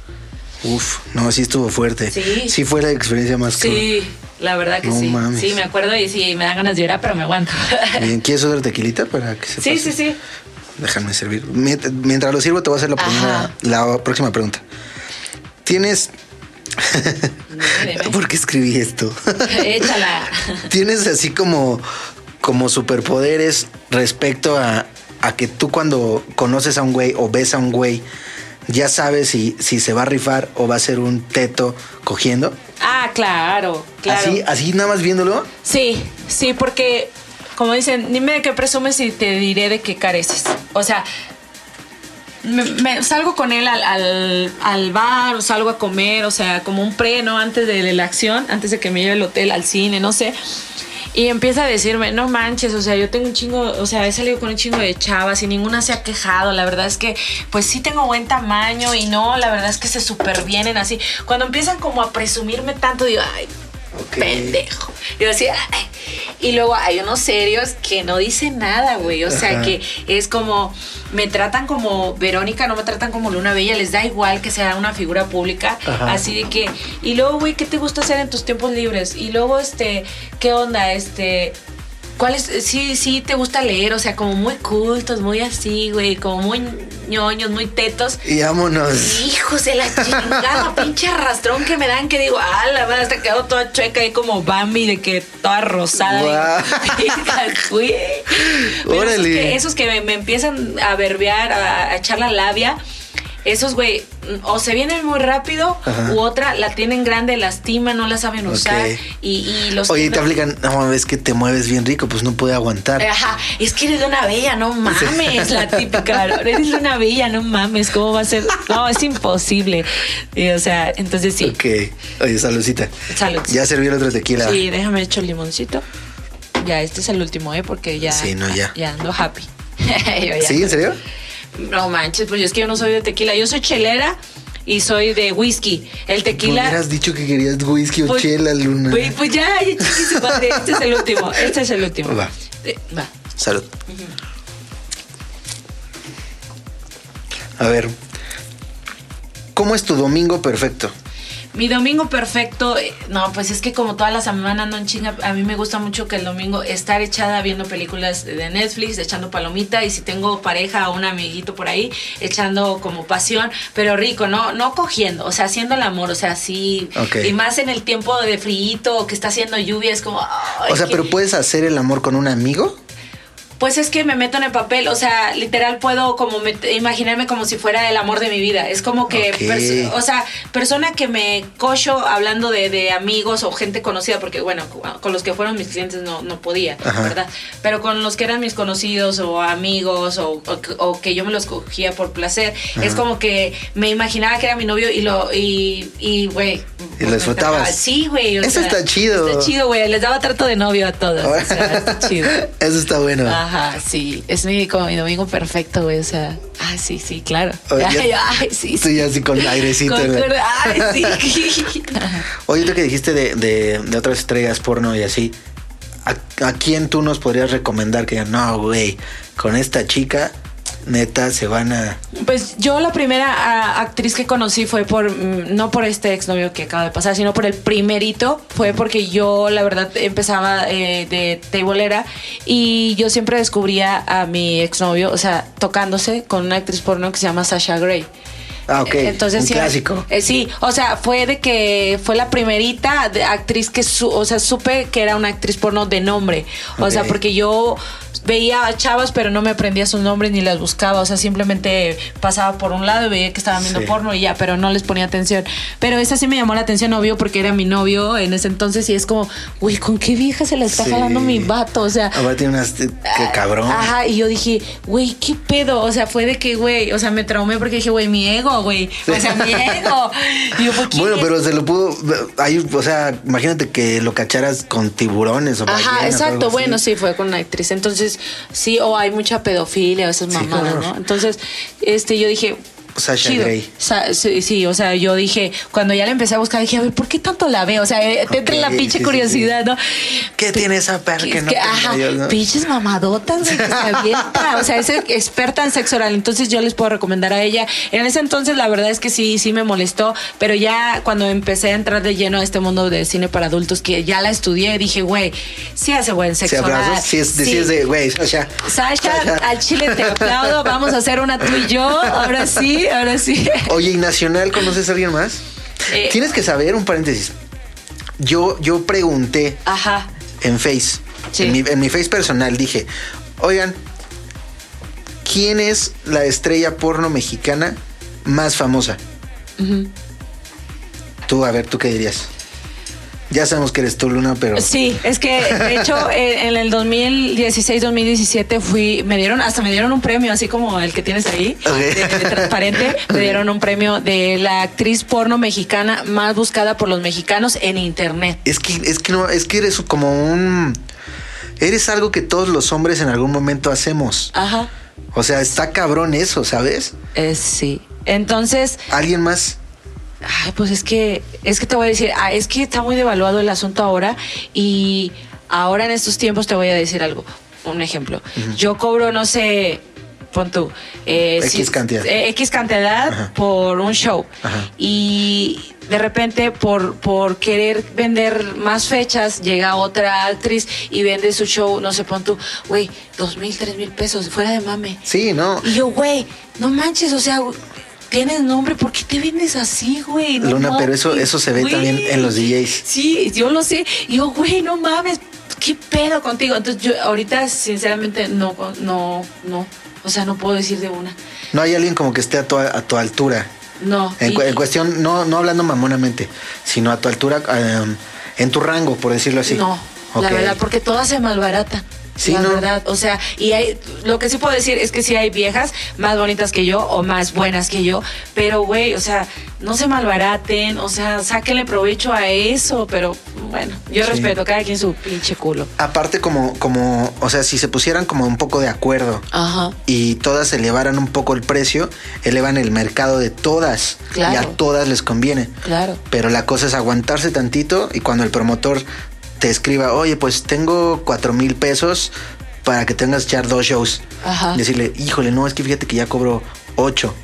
Uf, no, sí estuvo fuerte. Sí. Sí fue la experiencia más Sí, la verdad que No sí. mames. Sí, me acuerdo y sí, me dan ganas de llorar, pero me aguanto. Bien, ¿quieres otra tequilita para que se sí, pase? sí, sí. Déjame servir. Mient- Mientras lo sirvo, te voy a hacer la, primera- la próxima pregunta. ¿Tienes... ¿Por qué escribí esto? Échala. ¿Tienes así como, como superpoderes respecto a, a que tú cuando conoces a un güey o ves a un güey, ya sabes si, si se va a rifar o va a ser un teto cogiendo? Ah, claro, claro. Así, así nada más viéndolo. Sí, sí, porque como dicen, dime de qué presumes y te diré de qué careces. O sea, me, salgo con él al, al, al bar o salgo a comer, o sea, como un pre, ¿no? Antes de la acción, antes de que me lleve al hotel, al cine, no sé. Y empieza a decirme, no manches, o sea, yo tengo un chingo, o sea, he salido con un chingo de chavas y ninguna se ha quejado. La verdad es que, pues sí tengo buen tamaño y no, la verdad es que se súper vienen así. Cuando empiezan como a presumirme tanto, digo, ay, Pendejo. Yo decía, "Ay". y luego hay unos serios que no dicen nada, güey. O sea, que es como, me tratan como Verónica, no me tratan como Luna Bella, les da igual que sea una figura pública. Ajá. Así de que, y luego, güey, ¿qué te gusta hacer en tus tiempos libres? Y luego, este, ¿qué onda? Este. ¿Cuál es? Sí, sí, te gusta leer, o sea, como muy cultos, muy así, güey, como muy ñoños, muy tetos. Y vámonos. Hijos de la chingada, pinche arrastrón que me dan que digo, ah, la verdad, está quedado toda chueca ahí como Bambi, de que toda rosada. Órale. Esos que, esos que me, me empiezan a verbear, a, a echar la labia, esos, güey, o se vienen muy rápido, Ajá. u otra la tienen grande, lastima, no la saben usar. Y, y los Oye, te aplican, no, ves que te mueves bien rico, pues no puede aguantar. Ajá, es que eres de una bella, no mames, la típica, eres de una bella, no mames, ¿cómo va a ser? No, es imposible. Y, o sea, entonces sí. Ok. Oye, saludcita. Salud. Ya serví el otro tequila. Sí, déjame echar el limoncito. Ya, este es el último, ¿eh? Porque ya. Sí, no, ya. Ya ando happy. ¿Sí? ¿En serio? No manches, pues yo es que yo no soy de tequila. Yo soy chelera y soy de whisky. El tequila. Me hubieras dicho que querías whisky o Pues- chela, Luna. Pues, pues ya, ya madre. Este es el último. Este es el último. Va. Eh, va. Salud. A ver. ¿Cómo es tu domingo perfecto? Mi domingo perfecto, eh, no, pues es que como toda la semana ando en chinga, a mí me gusta mucho que el domingo estar echada viendo películas de Netflix, echando palomita y si tengo pareja o un amiguito por ahí, echando como pasión, pero rico, no no cogiendo, o sea, haciendo el amor, o sea, Ok. y más en el tiempo de frío que está haciendo lluvia, es como... ay, O sea, que- pero puedes hacer el amor con un amigo. Pues es que me meto en el papel, o sea, literal puedo como imaginarme como si fuera el amor de mi vida. Es como que, o sea, persona que me cocho hablando de, de amigos o gente conocida, porque bueno, con los que fueron mis clientes no, no podía, Ajá. ¿verdad? Pero con los que eran mis conocidos o amigos o, o que- o que yo me los cogía por placer, es como que me imaginaba que era mi novio y lo, y, y güey. Y lo disfrutabas. Sí, güey. Eso está chido. Está chido, güey. Les daba trato de novio a todos. o sea, está chido. Eso está bueno. Ajá, sí. Es mi, como mi domingo perfecto, güey. O sea, ah, sí, sí, claro. Oye, ay, ay, sí, Estoy así con airecito. Con- ay, sí. Oye, tú que dijiste de, de, de otras estrellas porno y así, ¿a, a quién tú nos podrías recomendar que digan, no, güey, con esta chica, neta, se van a... Pues yo la primera actriz que conocí fue por, mm, no por este exnovio que acaba de pasar, sino por el primerito. Fue porque yo, la verdad, empezaba eh, de tableera y yo siempre descubría a mi exnovio, o sea, tocándose con una actriz porno que se llama Sasha Grey. Ah, ok, Entonces, un sí, clásico. eh, sí, o sea, fue de que fue la primerita de actriz que, su, o sea, supe que era una actriz porno de nombre. O sea, porque yo veía a chavas, pero no me aprendía sus nombres ni las buscaba. O sea, simplemente pasaba por un lado y veía que estaban viendo Sí. porno y ya, pero no les ponía atención. Pero esa sí me llamó la atención, obvio, porque era mi novio en ese entonces y es como, güey, ¿con qué vieja se la está Sí. jalando mi vato? O sea, Ahora tiene unas... Qué cabrón. Ajá, y yo dije, güey, ¿qué pedo? O sea, fue de que, güey, o sea, me traumé porque dije, güey, mi ego, güey. O sea, mi ego. Y yo. Bueno, pero se lo pudo... Ahí, o sea, imagínate que lo cacharas con tiburones o Ajá, ballenas exacto. Bueno, sí, fue con una actriz. Entonces, sí, o hay mucha pedofilia, esas Sí, mamadas, claro. ¿no? Entonces, este, yo dije. Sasha chido. Grey. Sa- sí, sí, o sea, yo dije, cuando ya la empecé a buscar, dije, a ver, ¿por qué tanto la veo? O sea, eh, te entra la pinche sí, sí, curiosidad, ¿no? ¿Qué tiene esa perra que no que, ajá, yo, no? pinches mamadotas, que se avienta. O sea, es experta en sexo oral. Entonces yo les puedo recomendar a ella. En ese entonces, la verdad es que sí, sí me molestó. Pero ya cuando empecé a entrar de lleno a este mundo de cine para adultos, que ya la estudié, dije, güey, sí hace buen sexo oral. abrazos, es, Sí. si es de, güey, Sasha. Sasha, al chile te aplaudo. Vamos a hacer una tú y yo. Ahora sí, ahora sí. Oye, ¿y Nacional conoces a alguien más? Eh, Tienes que saber, un paréntesis. Yo, yo pregunté Ajá. en Face, Sí. en, mi, en mi Face personal, dije, oigan, ¿quién es la estrella porno mexicana más famosa? Tú, a ver, ¿tú qué dirías? Ya sabemos que eres tú, Luna, pero... Sí, es que de hecho eh, en el 2016-2017 fui, me dieron, hasta me dieron un premio, así como el que tienes ahí, Ok. de, de transparente, me dieron un premio de la actriz porno mexicana más buscada por los mexicanos en internet. Es que, es que no, es que eres como un... Eres algo que todos los hombres en algún momento hacemos. Ajá. O sea, está cabrón eso, ¿sabes? Eh, sí. Entonces, ¿Alguien más? Ay, pues es que, es que te voy a decir, ah, es que está muy devaluado el asunto ahora y ahora en estos tiempos te voy a decir algo, un ejemplo. Yo cobro, no sé, pon tú, eh, X cantidad. eh, X cantidad Ajá. por un show Ajá. y de repente por, por querer vender más fechas llega otra actriz y vende su show, no sé, pon tú, güey, dos mil, tres mil pesos, fuera de mame. Sí, ¿no? Y yo, güey, no manches, o sea, tienes nombre, ¿por qué te vendes así, güey? No Luna, pero eso- eso se ve güey. también en los DJs. Sí, yo lo sé. Y yo, güey, no mames, ¿qué pedo contigo? Entonces, yo ahorita, sinceramente, no, no, no. O sea, no puedo decir de una. No hay alguien como que esté a tu, a tu altura. No. En, y- cu- en cuestión, no, no hablando mamonamente, sino a tu altura, em, en tu rango, por decirlo así. No, la Ok. verdad, porque todas se malbaratan. Sí, la ¿no? verdad, o sea, y hay, lo que sí puedo decir es que sí hay viejas más bonitas que yo o más buenas que yo, pero güey, o sea, no se malbaraten, o sea, sáquenle provecho a eso, pero bueno, yo Sí. respeto cada quien su pinche culo. Aparte, como, como, o sea, si se pusieran como un poco de acuerdo Ajá. y todas elevaran un poco el precio, elevan el mercado de todas. Claro. Y a todas les conviene. Claro. Pero la cosa es aguantarse tantito y cuando el promotor te escriba, oye, pues tengo cuatro mil pesos para que tengas echar dos shows. Ajá. Decirle, híjole, no, es que fíjate que ya cobro ocho.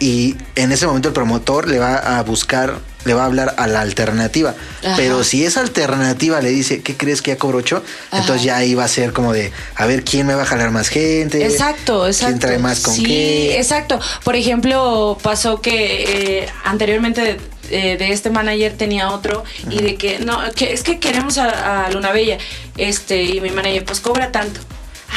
Y en ese momento el promotor le va a buscar, le va a hablar a la alternativa. Ajá. Pero si esa alternativa le dice, ¿qué crees que ya cobro ocho? Ajá. Entonces ya ahí va a ser como de, a ver quién me va a jalar más gente. Exacto, exacto. ¿Quién trae más con sí, qué? exacto. Por ejemplo, pasó que eh, anteriormente eh, de este manager tenía otro y de que no, que es que queremos a, a Luna Bella, este, y mi manager, pues cobra tanto.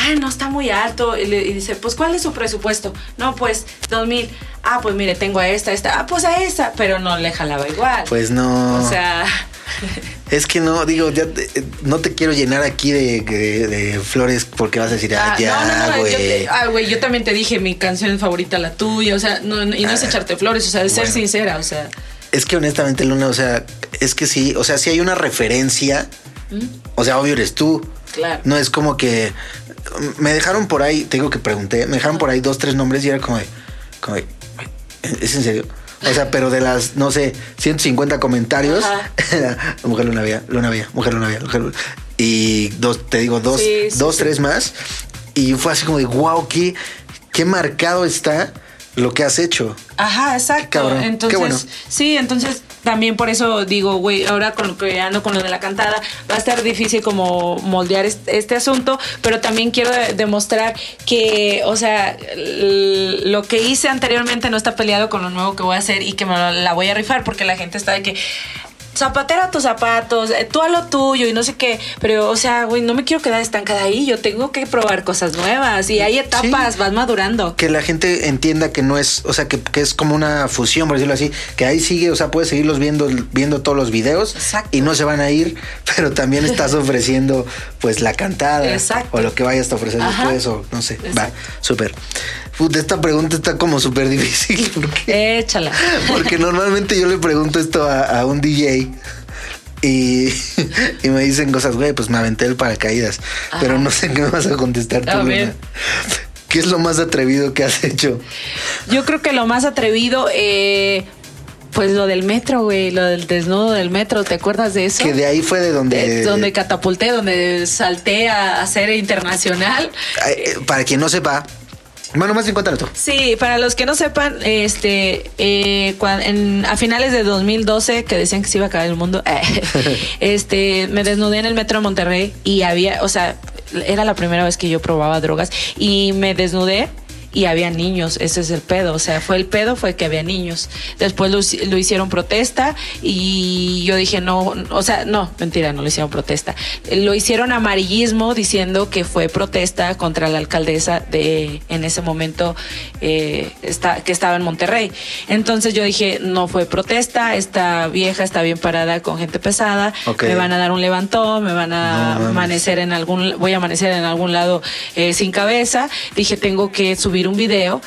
Ah, no, está muy alto. Y, le- y dice, pues, ¿cuál es su presupuesto? No, pues, dos mil. Ah, pues mire, tengo a esta, esta. Ah, pues a esta. Pero no le jalaba igual. Pues no. O sea, Es que no, digo, ya te- eh, no te quiero llenar aquí de, de- de flores porque vas a decir, ah, ah, ya, no, no, no, yo, güey. ah, güey, yo también te dije mi canción favorita, la tuya, o sea, no- y no es echarte flores, o sea, de ser Ah, bueno. sincera, o sea, Es que honestamente, Luna, o sea, es que sí, o sea, si hay una referencia, o sea, obvio eres tú. Claro. No es como que me dejaron por ahí, te digo que pregunté, me dejaron por ahí dos, tres nombres y era como de, como de, ¿es en serio? O sea, pero de las, no sé, 150 comentarios, mujer luna vía, luna vía, mujer luna vía, mujer luna- Y dos, te digo, dos, Sí, sí, dos sí. tres más. Y fue así como de, wow, qué, qué marcado está lo que has hecho. Ajá, exacto. Qué cabrón, qué entonces, bueno. sí, entonces también por eso digo, güey, ahora con lo que ando con lo de la cantada, va a estar difícil como moldear este, asunto, pero también quiero de- demostrar que, o sea, lo que hice anteriormente no está peleado con lo nuevo que voy a hacer y que me la voy a rifar porque la gente está de que zapatera a tus zapatos, eh, tú a lo tuyo y no sé qué, pero o sea, güey, no me quiero quedar estancada ahí, yo tengo que probar cosas nuevas y hay etapas, Sí. vas madurando. que la gente entienda que no es, o sea, que, que es como una fusión, por decirlo así, que ahí sigue, o sea, puedes seguirlos viendo, viendo todos los videos Exacto. y no se van a ir, pero también estás ofreciendo pues la cantada Exacto. o lo que vayas a ofrecer Ajá. después o no sé, va, súper. Puta, esta pregunta está como súper difícil porque, Échala. porque normalmente yo le pregunto esto a, a un DJ. Y, y me dicen cosas, güey, pues me aventé el paracaídas. Pero no sé qué me vas a contestar tú, Luna. ¿Qué es lo más atrevido que has hecho? Yo creo que lo más atrevido, eh, pues lo del metro, güey, lo del desnudo del metro, ¿te acuerdas de eso? Que de ahí fue de donde. Eh, donde catapulté, donde salté a, a ser internacional. Eh, Para quien no sepa. Bueno, más bien cuéntalo tú. Sí, para los que no sepan, este, eh, cuan- en- a finales de 2012, que decían que se iba a acabar el mundo, eh, este, me desnudé en el metro de Monterrey y había, o sea, era la primera vez que yo probaba drogas y me desnudé y había niños, ese es el pedo, o sea, fue el pedo, fue que había niños. Después lo, hici- lo hicieron protesta y yo dije, no, o sea, no, mentira, no lo hicieron protesta. Lo hicieron amarillismo diciendo que fue protesta contra la alcaldesa de, en ese momento, eh, está, que estaba en Monterrey. Entonces yo dije, no fue protesta, esta vieja está bien parada con gente pesada, Ok. me van a dar un levantón, me van a amanecer en algún, voy a amanecer en algún lado eh, sin cabeza. Dije, tengo que subir un video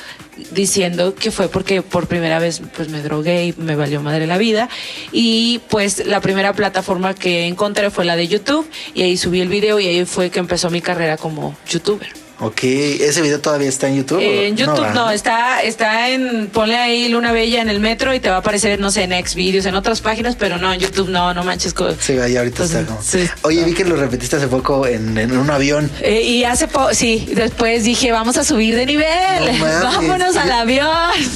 diciendo que fue porque por primera vez pues me drogué y me valió madre la vida y pues la primera plataforma que encontré fue la de YouTube y ahí subí el video y ahí fue que empezó mi carrera como youtuber. Ok, ¿ese video todavía está en YouTube? Eh, en YouTube no, está, está en, ponle ahí Luna Bella en el metro y te va a aparecer, no sé, en Xvideos, en otras páginas, pero no, en YouTube no, no manches. Sí, ahí ahorita Entonces, está como. sí. Oye, vi que lo repetiste hace poco en, en un avión. Eh, y hace poco, sí, después dije, vamos a subir de nivel, No vámonos al avión.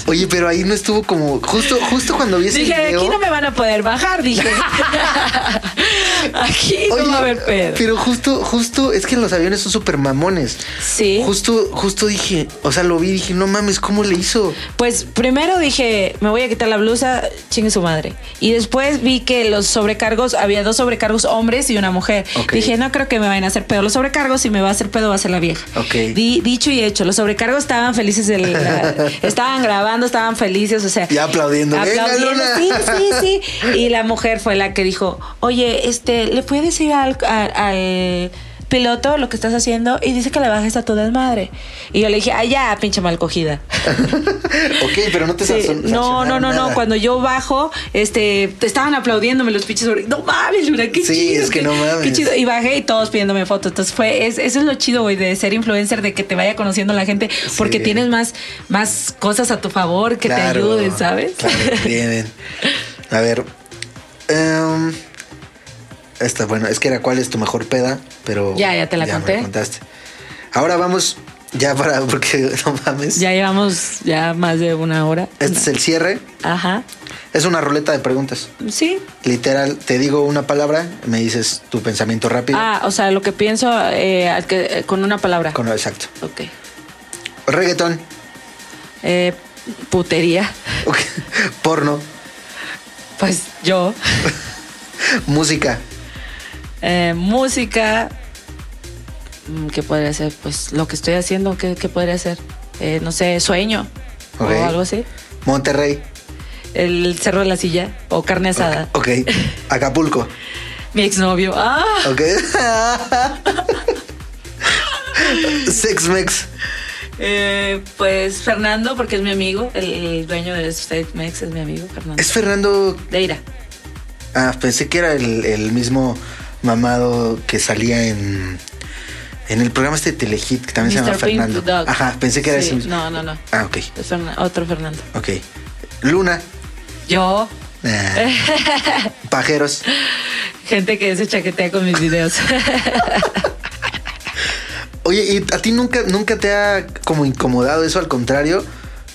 Oye, pero ahí no estuvo como. Justo, justo cuando vi ese Dije, video. aquí no me van a poder bajar, dije. aquí Oye, no va a haber pedo. Pero justo, justo, es que los aviones son súper mamones. Sí. Justo, justo dije, o sea, lo vi y dije, no mames, ¿cómo le hizo? Pues primero dije, me voy a quitar la blusa, chingue su madre. Y después vi que los sobrecargos, había dos sobrecargos hombres y una mujer. Dije, no creo que me vayan a hacer pedo. Los sobrecargos, si me va a hacer pedo, va a ser la vieja. Ok. Di- dicho y hecho, los sobrecargos estaban felices, de la- estaban grabando, estaban felices, o sea. Y aplaudiendo. Aplaudiendo, sí, sí, sí. Y la mujer fue la que dijo, oye, este, ¿le puedes decir al, al- al piloto lo que estás haciendo? Y dice que le bajes a tu desmadre. Y yo le dije, ay, ya, pinche mal cogida. ok, pero no te Sí, no, no, no, no. Cuando yo bajo, este, te estaban aplaudiéndome los pinches sobre. No mames, Luna, qué Sí, chido. es que no mames. Qué chido. Y bajé y todos pidiéndome fotos. Entonces fue, es- eso es lo chido, güey, de ser influencer, de que te vaya conociendo la gente, porque Sí. tienes más, más cosas a tu favor que te ayuden, ¿sabes? Claro, bien, bien. A ver. em, esta, bueno, es que era cuál es tu mejor peda, pero. Ya, ya te la me conté. contaste. Ahora vamos, ya para, porque no mames. Ya llevamos ya más de una hora. Este es el cierre. Ajá. Es una ruleta de preguntas. Sí. Literal, te digo una palabra, me dices tu pensamiento rápido. Ah, o sea, lo que pienso eh, que- eh, con una palabra. Con, exacto. Ok. Reggaetón. Eh, putería. Porno. Pues yo. Música. Eh, música. Mm, ¿Qué podría ser? Pues lo que estoy haciendo, ¿qué, qué podría ser? Eh, no sé, sueño Ok. o algo así. Monterrey. El cerro de la silla o carne asada. Ok. Acapulco. Mi exnovio. Ah, Ok. Sex-Mex. eh, pues Fernando, porque es mi amigo. El, el dueño de State Mex es mi amigo, Fernando. Es Fernando. Deira. Ah, pensé que era el, el mismo mamado que salía en. En el programa este de Telehit, que también se llama. Pink Fernando. Dog. Ajá, pensé que era Sí, ese. No, no, no. Ah, ok. Es otro Fernando. Ok. Luna. Yo, Ah. Pajeros. gente que se chaquetea con mis videos. Oye, ¿y a ti nunca, nunca te ha como incomodado eso? Al contrario,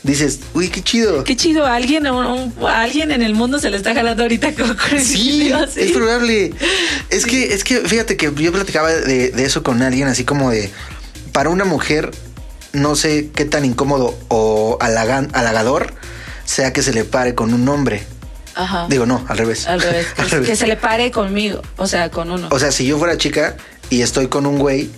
dices, uy, qué chido. Qué chido, a alguien, un- un- a alguien en el mundo se le está jalando ahorita con, Sí, sí. es probable. Es que, es que fíjate que yo platicaba de, de eso con alguien, así como de para una mujer, no sé qué tan incómodo o halagan- halagador sea que se le pare con un hombre. Ajá. Digo, no, al revés. Al revés. Al que, revés. que se le pare conmigo, o sea, con uno. O sea, si yo fuera chica y estoy con un güey,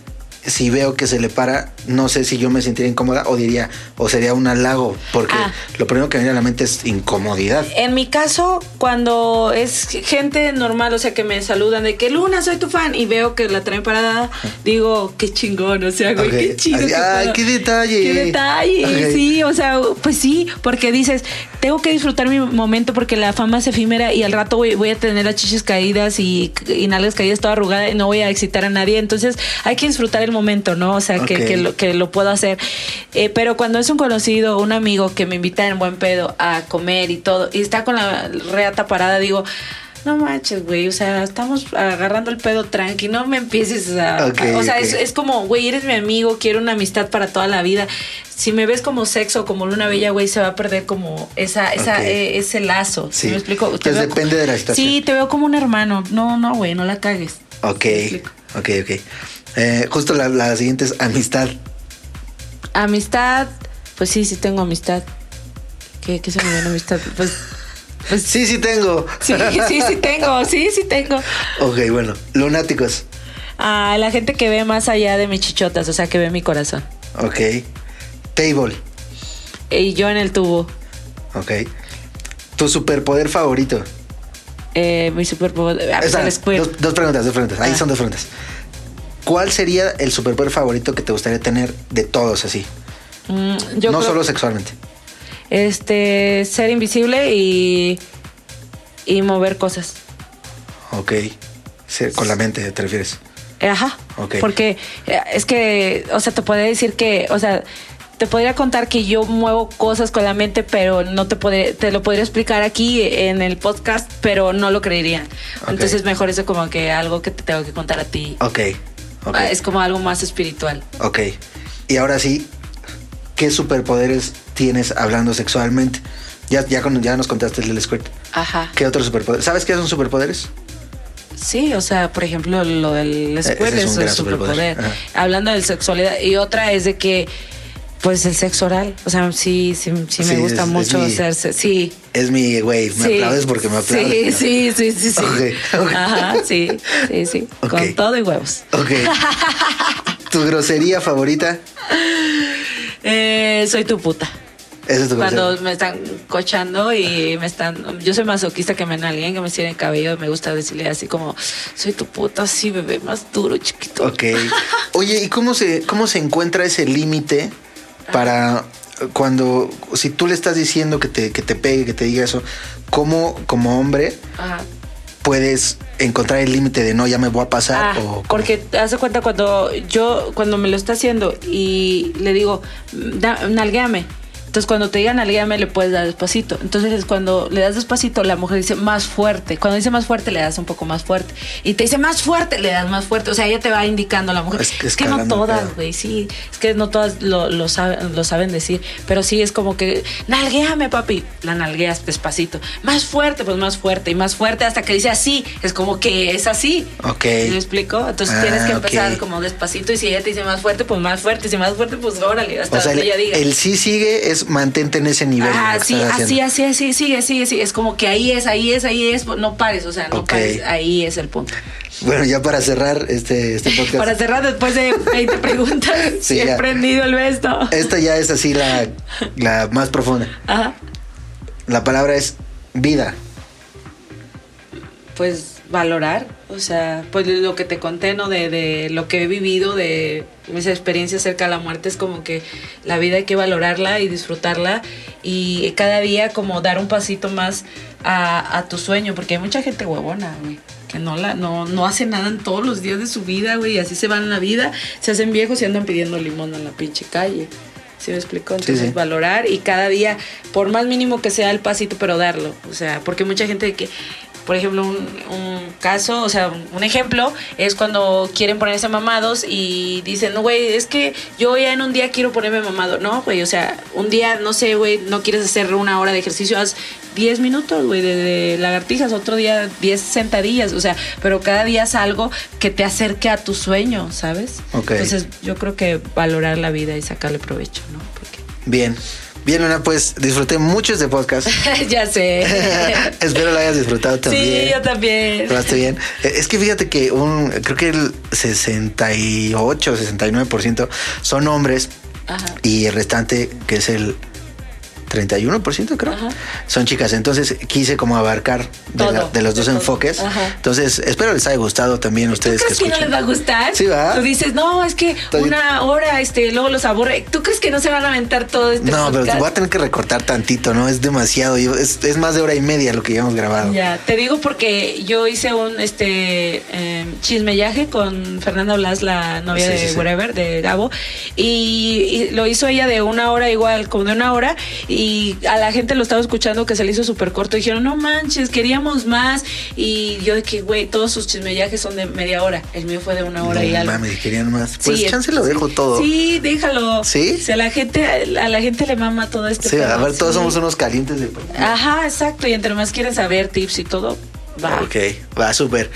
si veo que se le para, no sé si yo me sentiría incómoda o diría, o sería un halago, porque Ah. lo primero que me viene a la mente es incomodidad. En mi caso, cuando es gente normal, o sea, que me saludan de que Luna, soy tu fan, y veo que la traen parada, digo, qué chingón, o sea, güey, Ok. qué chido. Ay, qué detalle. Qué detalle, sí, o sea, pues sí, porque dices, tengo que disfrutar mi momento porque la fama es efímera y al rato voy, voy a tener las chichis caídas y, y nalgas caídas toda arrugada y no voy a excitar a nadie, entonces hay que disfrutar el momento, ¿no? O sea, que, que lo, que lo puedo hacer. Eh, pero cuando es un conocido, un amigo que me invita en buen pedo a comer y todo, y está con la reata parada, digo, no manches, güey, o sea, estamos agarrando el pedo tranqui, no me empieces a... O sea, es, es como, güey, eres mi amigo, quiero una amistad para toda la vida. Si me ves como sexo, como luna bella, güey, se va a perder como esa, esa, eh, ese lazo. ¿Sí Sí. me explico? Entonces veo depende de la situación. Sí, te veo como un hermano. No, no, güey, no la cagues. Ok, ok, ok. Eh, justo la, la siguiente es amistad. Amistad, pues sí, sí tengo amistad. ¿Qué, qué se me viene amistad? Pues, pues Sí, sí tengo. sí, sí, sí tengo, sí, sí tengo. ok, bueno. Lunáticos. A la gente que ve más allá de mis chichotas, o sea, que ve mi corazón. Ok. Table. Y yo en el tubo. Ok. Tu superpoder favorito. Eh, mi superpoder. ah, pues el dos, dos preguntas, dos preguntas. Ahí Ah. son dos preguntas. ¿Cuál sería el superpoder favorito que te gustaría tener de todos así? Mm, yo no creo- solo sexualmente. Este, ser invisible y. y mover cosas. Ok. Con la mente, ¿te refieres? Eh, Ajá. Ok. Porque eh, es que, o sea, te podría decir que, o sea, te podría contar que yo muevo cosas con la mente, pero no te podría, te lo podría explicar aquí en el podcast, pero no lo creerían. Ok. Entonces mejor eso como que algo que te tengo que contar a ti. Ok. Ok. Ah, Es como algo más espiritual. Ok. Y ahora sí, ¿qué superpoderes tienes hablando sexualmente? Ya, ya, ya nos contaste el del squirt. Ajá. ¿Qué otros superpoderes? ¿Sabes qué son superpoderes? Sí, o sea, por ejemplo, lo del ese squirt es un es un superpoder. Hablando de sexualidad. Y otra es de que, pues, el sexo oral. O sea, sí, sí, sí, me gusta es- es mucho mi- hacerse. Sí. Es mi güey, me sí. aplaudes porque me aplaudes. Sí, sí, sí, sí, sí. Ok, ok. Ajá, sí, sí, sí. Con todo y huevos. Ok. ¿Tu grosería favorita? Eh, soy tu puta. Esa es tu Cuando me están cochando y me están. Yo soy masoquista que me alguien que me tiene cabello. Me gusta decirle así como: Soy tu puta, sí, bebé, más duro, chiquito. Ok. Oye, ¿y cómo se, cómo se encuentra ese límite para cuando, si tú le estás diciendo que te, que te pegue, que te diga eso, cómo como hombre Ajá. Puedes encontrar el límite de no, ya me voy a pasar? Ah, o porque hace cuenta cuando yo, cuando me lo está haciendo y le digo, da, nalguéame. Entonces cuando te diga nalguéame le puedes dar despacito. Entonces cuando le das despacito la mujer dice más fuerte. Cuando dice más fuerte le das un poco más fuerte. Y te dice más fuerte le das más fuerte. O sea, ella te va indicando la mujer. Es que Es que, no todas, güey, sí. Es que no todas lo, lo, saben, lo saben decir. Pero sí es como que nalguéame papi. La nalgueas despacito. Más fuerte, pues más fuerte y más fuerte hasta que dice así. Es como que es así. Ok. ¿Sí ¿Me explico? Entonces Ah, tienes que empezar ok. como despacito y si ella te dice más fuerte, pues más fuerte, y si más fuerte, pues órale, hasta O sea, donde el, ella diga. el sí sigue es es mantente en ese nivel. Ah, sí, así, así, así, sigue, sigue, sigue. Es como que ahí es, ahí es, ahí es. No pares, o sea, no pares. Ahí es el punto. Bueno, ya para cerrar este, este podcast. Para cerrar después de 20 preguntas, Sí, si he ya. prendido el besto. Esta ya es así la, la más profunda. Ajá. La palabra es vida. Pues valorar, o sea, pues lo que te conté, ¿no? De, de lo que he vivido, de mis experiencias cerca de la muerte, es como que la vida hay que valorarla y disfrutarla y cada día como dar un pasito más a, a tu sueño, porque hay mucha gente huevona, güey. Que no, la, no, no hace nada en todos los días de su vida, güey, y así se van en la vida, se hacen viejos y andan pidiendo limón en la pinche calle. ¿Sí me explico? Entonces, sí. valorar y cada día, por más mínimo que sea el pasito, pero darlo. O sea, porque mucha gente que, por ejemplo, un, un caso, o sea, un ejemplo es cuando quieren ponerse mamados y dicen, no, güey, es que yo ya en un día quiero ponerme mamado. No, güey, o sea, un día, no sé, güey, no quieres hacer una hora de ejercicio, haz 10 minutos, güey, de, de lagartijas, otro día 10 sentadillas, o sea, pero cada día es algo que te acerque a tu sueño, ¿sabes? Entonces, yo creo que valorar la vida y sacarle provecho, ¿no? Porque... Bien. Bien, Luna, pues disfruté mucho este podcast. ya sé. Espero lo hayas disfrutado también. Sí, yo también. Probaste bien. Eh, Es que fíjate que un, creo que el 68, 69% son hombres Ajá. y el restante, que es el 31%, creo, Ajá. son chicas. Entonces quise como abarcar de, la- Todo, de los dos de enfoques. Ajá. Entonces espero les haya gustado también a ¿Tú ustedes que crees que no escuchan. les va a gustar? Sí, ¿va? Tú dices, no, es que Estoy- una hora, este, luego los aborre. ¿Tú crees que no se van a aventar todo este No, pero podcast? voy a tener que recortar tantito, ¿no? Es demasiado. Yo- es, es más de hora y media lo que ya hemos grabado. Ya, te digo porque yo hice un este eh, chismellaje con Fernanda Blas, la novia Sí, de sí, sí. Whatever, de Gabo, y, y lo hizo ella de una hora igual, como de una hora, y a la gente lo estaba escuchando que se le hizo súper corto. Dijeron, no manches, queríamos más. Y yo de que, güey, todos sus chismellajes son de media hora. El mío fue de una hora y algo. mames, querían más. Pues Sí, chance lo dejo todo. Sí, déjalo. ¿Sí? Si a la gente, a la gente le mama todo este Sí, a ver, todos sí. somos unos calientes de. Ajá, exacto. Y entre más quieren saber tips y todo, va. Ok, va súper.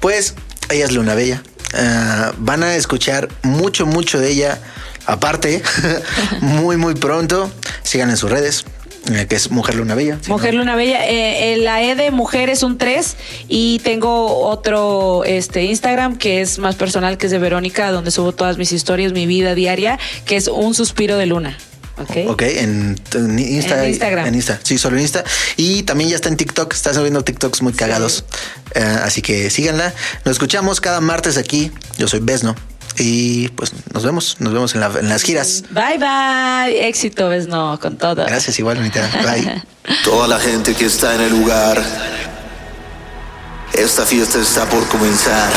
Pues ella es Luna Bella. Ah, van a escuchar mucho, mucho de ella. Aparte, muy, muy pronto. Sigan en sus redes, eh, que es Mujer Luna Bella. ¿sí, Mujer no? Luna Bella, eh, eh, la E de mujer es un 3 y tengo otro este Instagram que es más personal, que es de Verónica, donde subo todas mis historias, mi vida diaria, que es un suspiro de luna. ¿Ok? Ok, en, en Insta, En Instagram. En Insta, sí, solo en Insta. Y también ya está en TikTok, está subiendo TikToks muy cagados. Así que síganla. Nos escuchamos cada martes aquí. Yo soy Besno. Y pues nos vemos, nos vemos en, la- en las giras. Bye bye. Éxito, ves, no, con todo. Gracias, igual, Anita. Bye. Toda la gente que está en el lugar. Esta fiesta está por comenzar.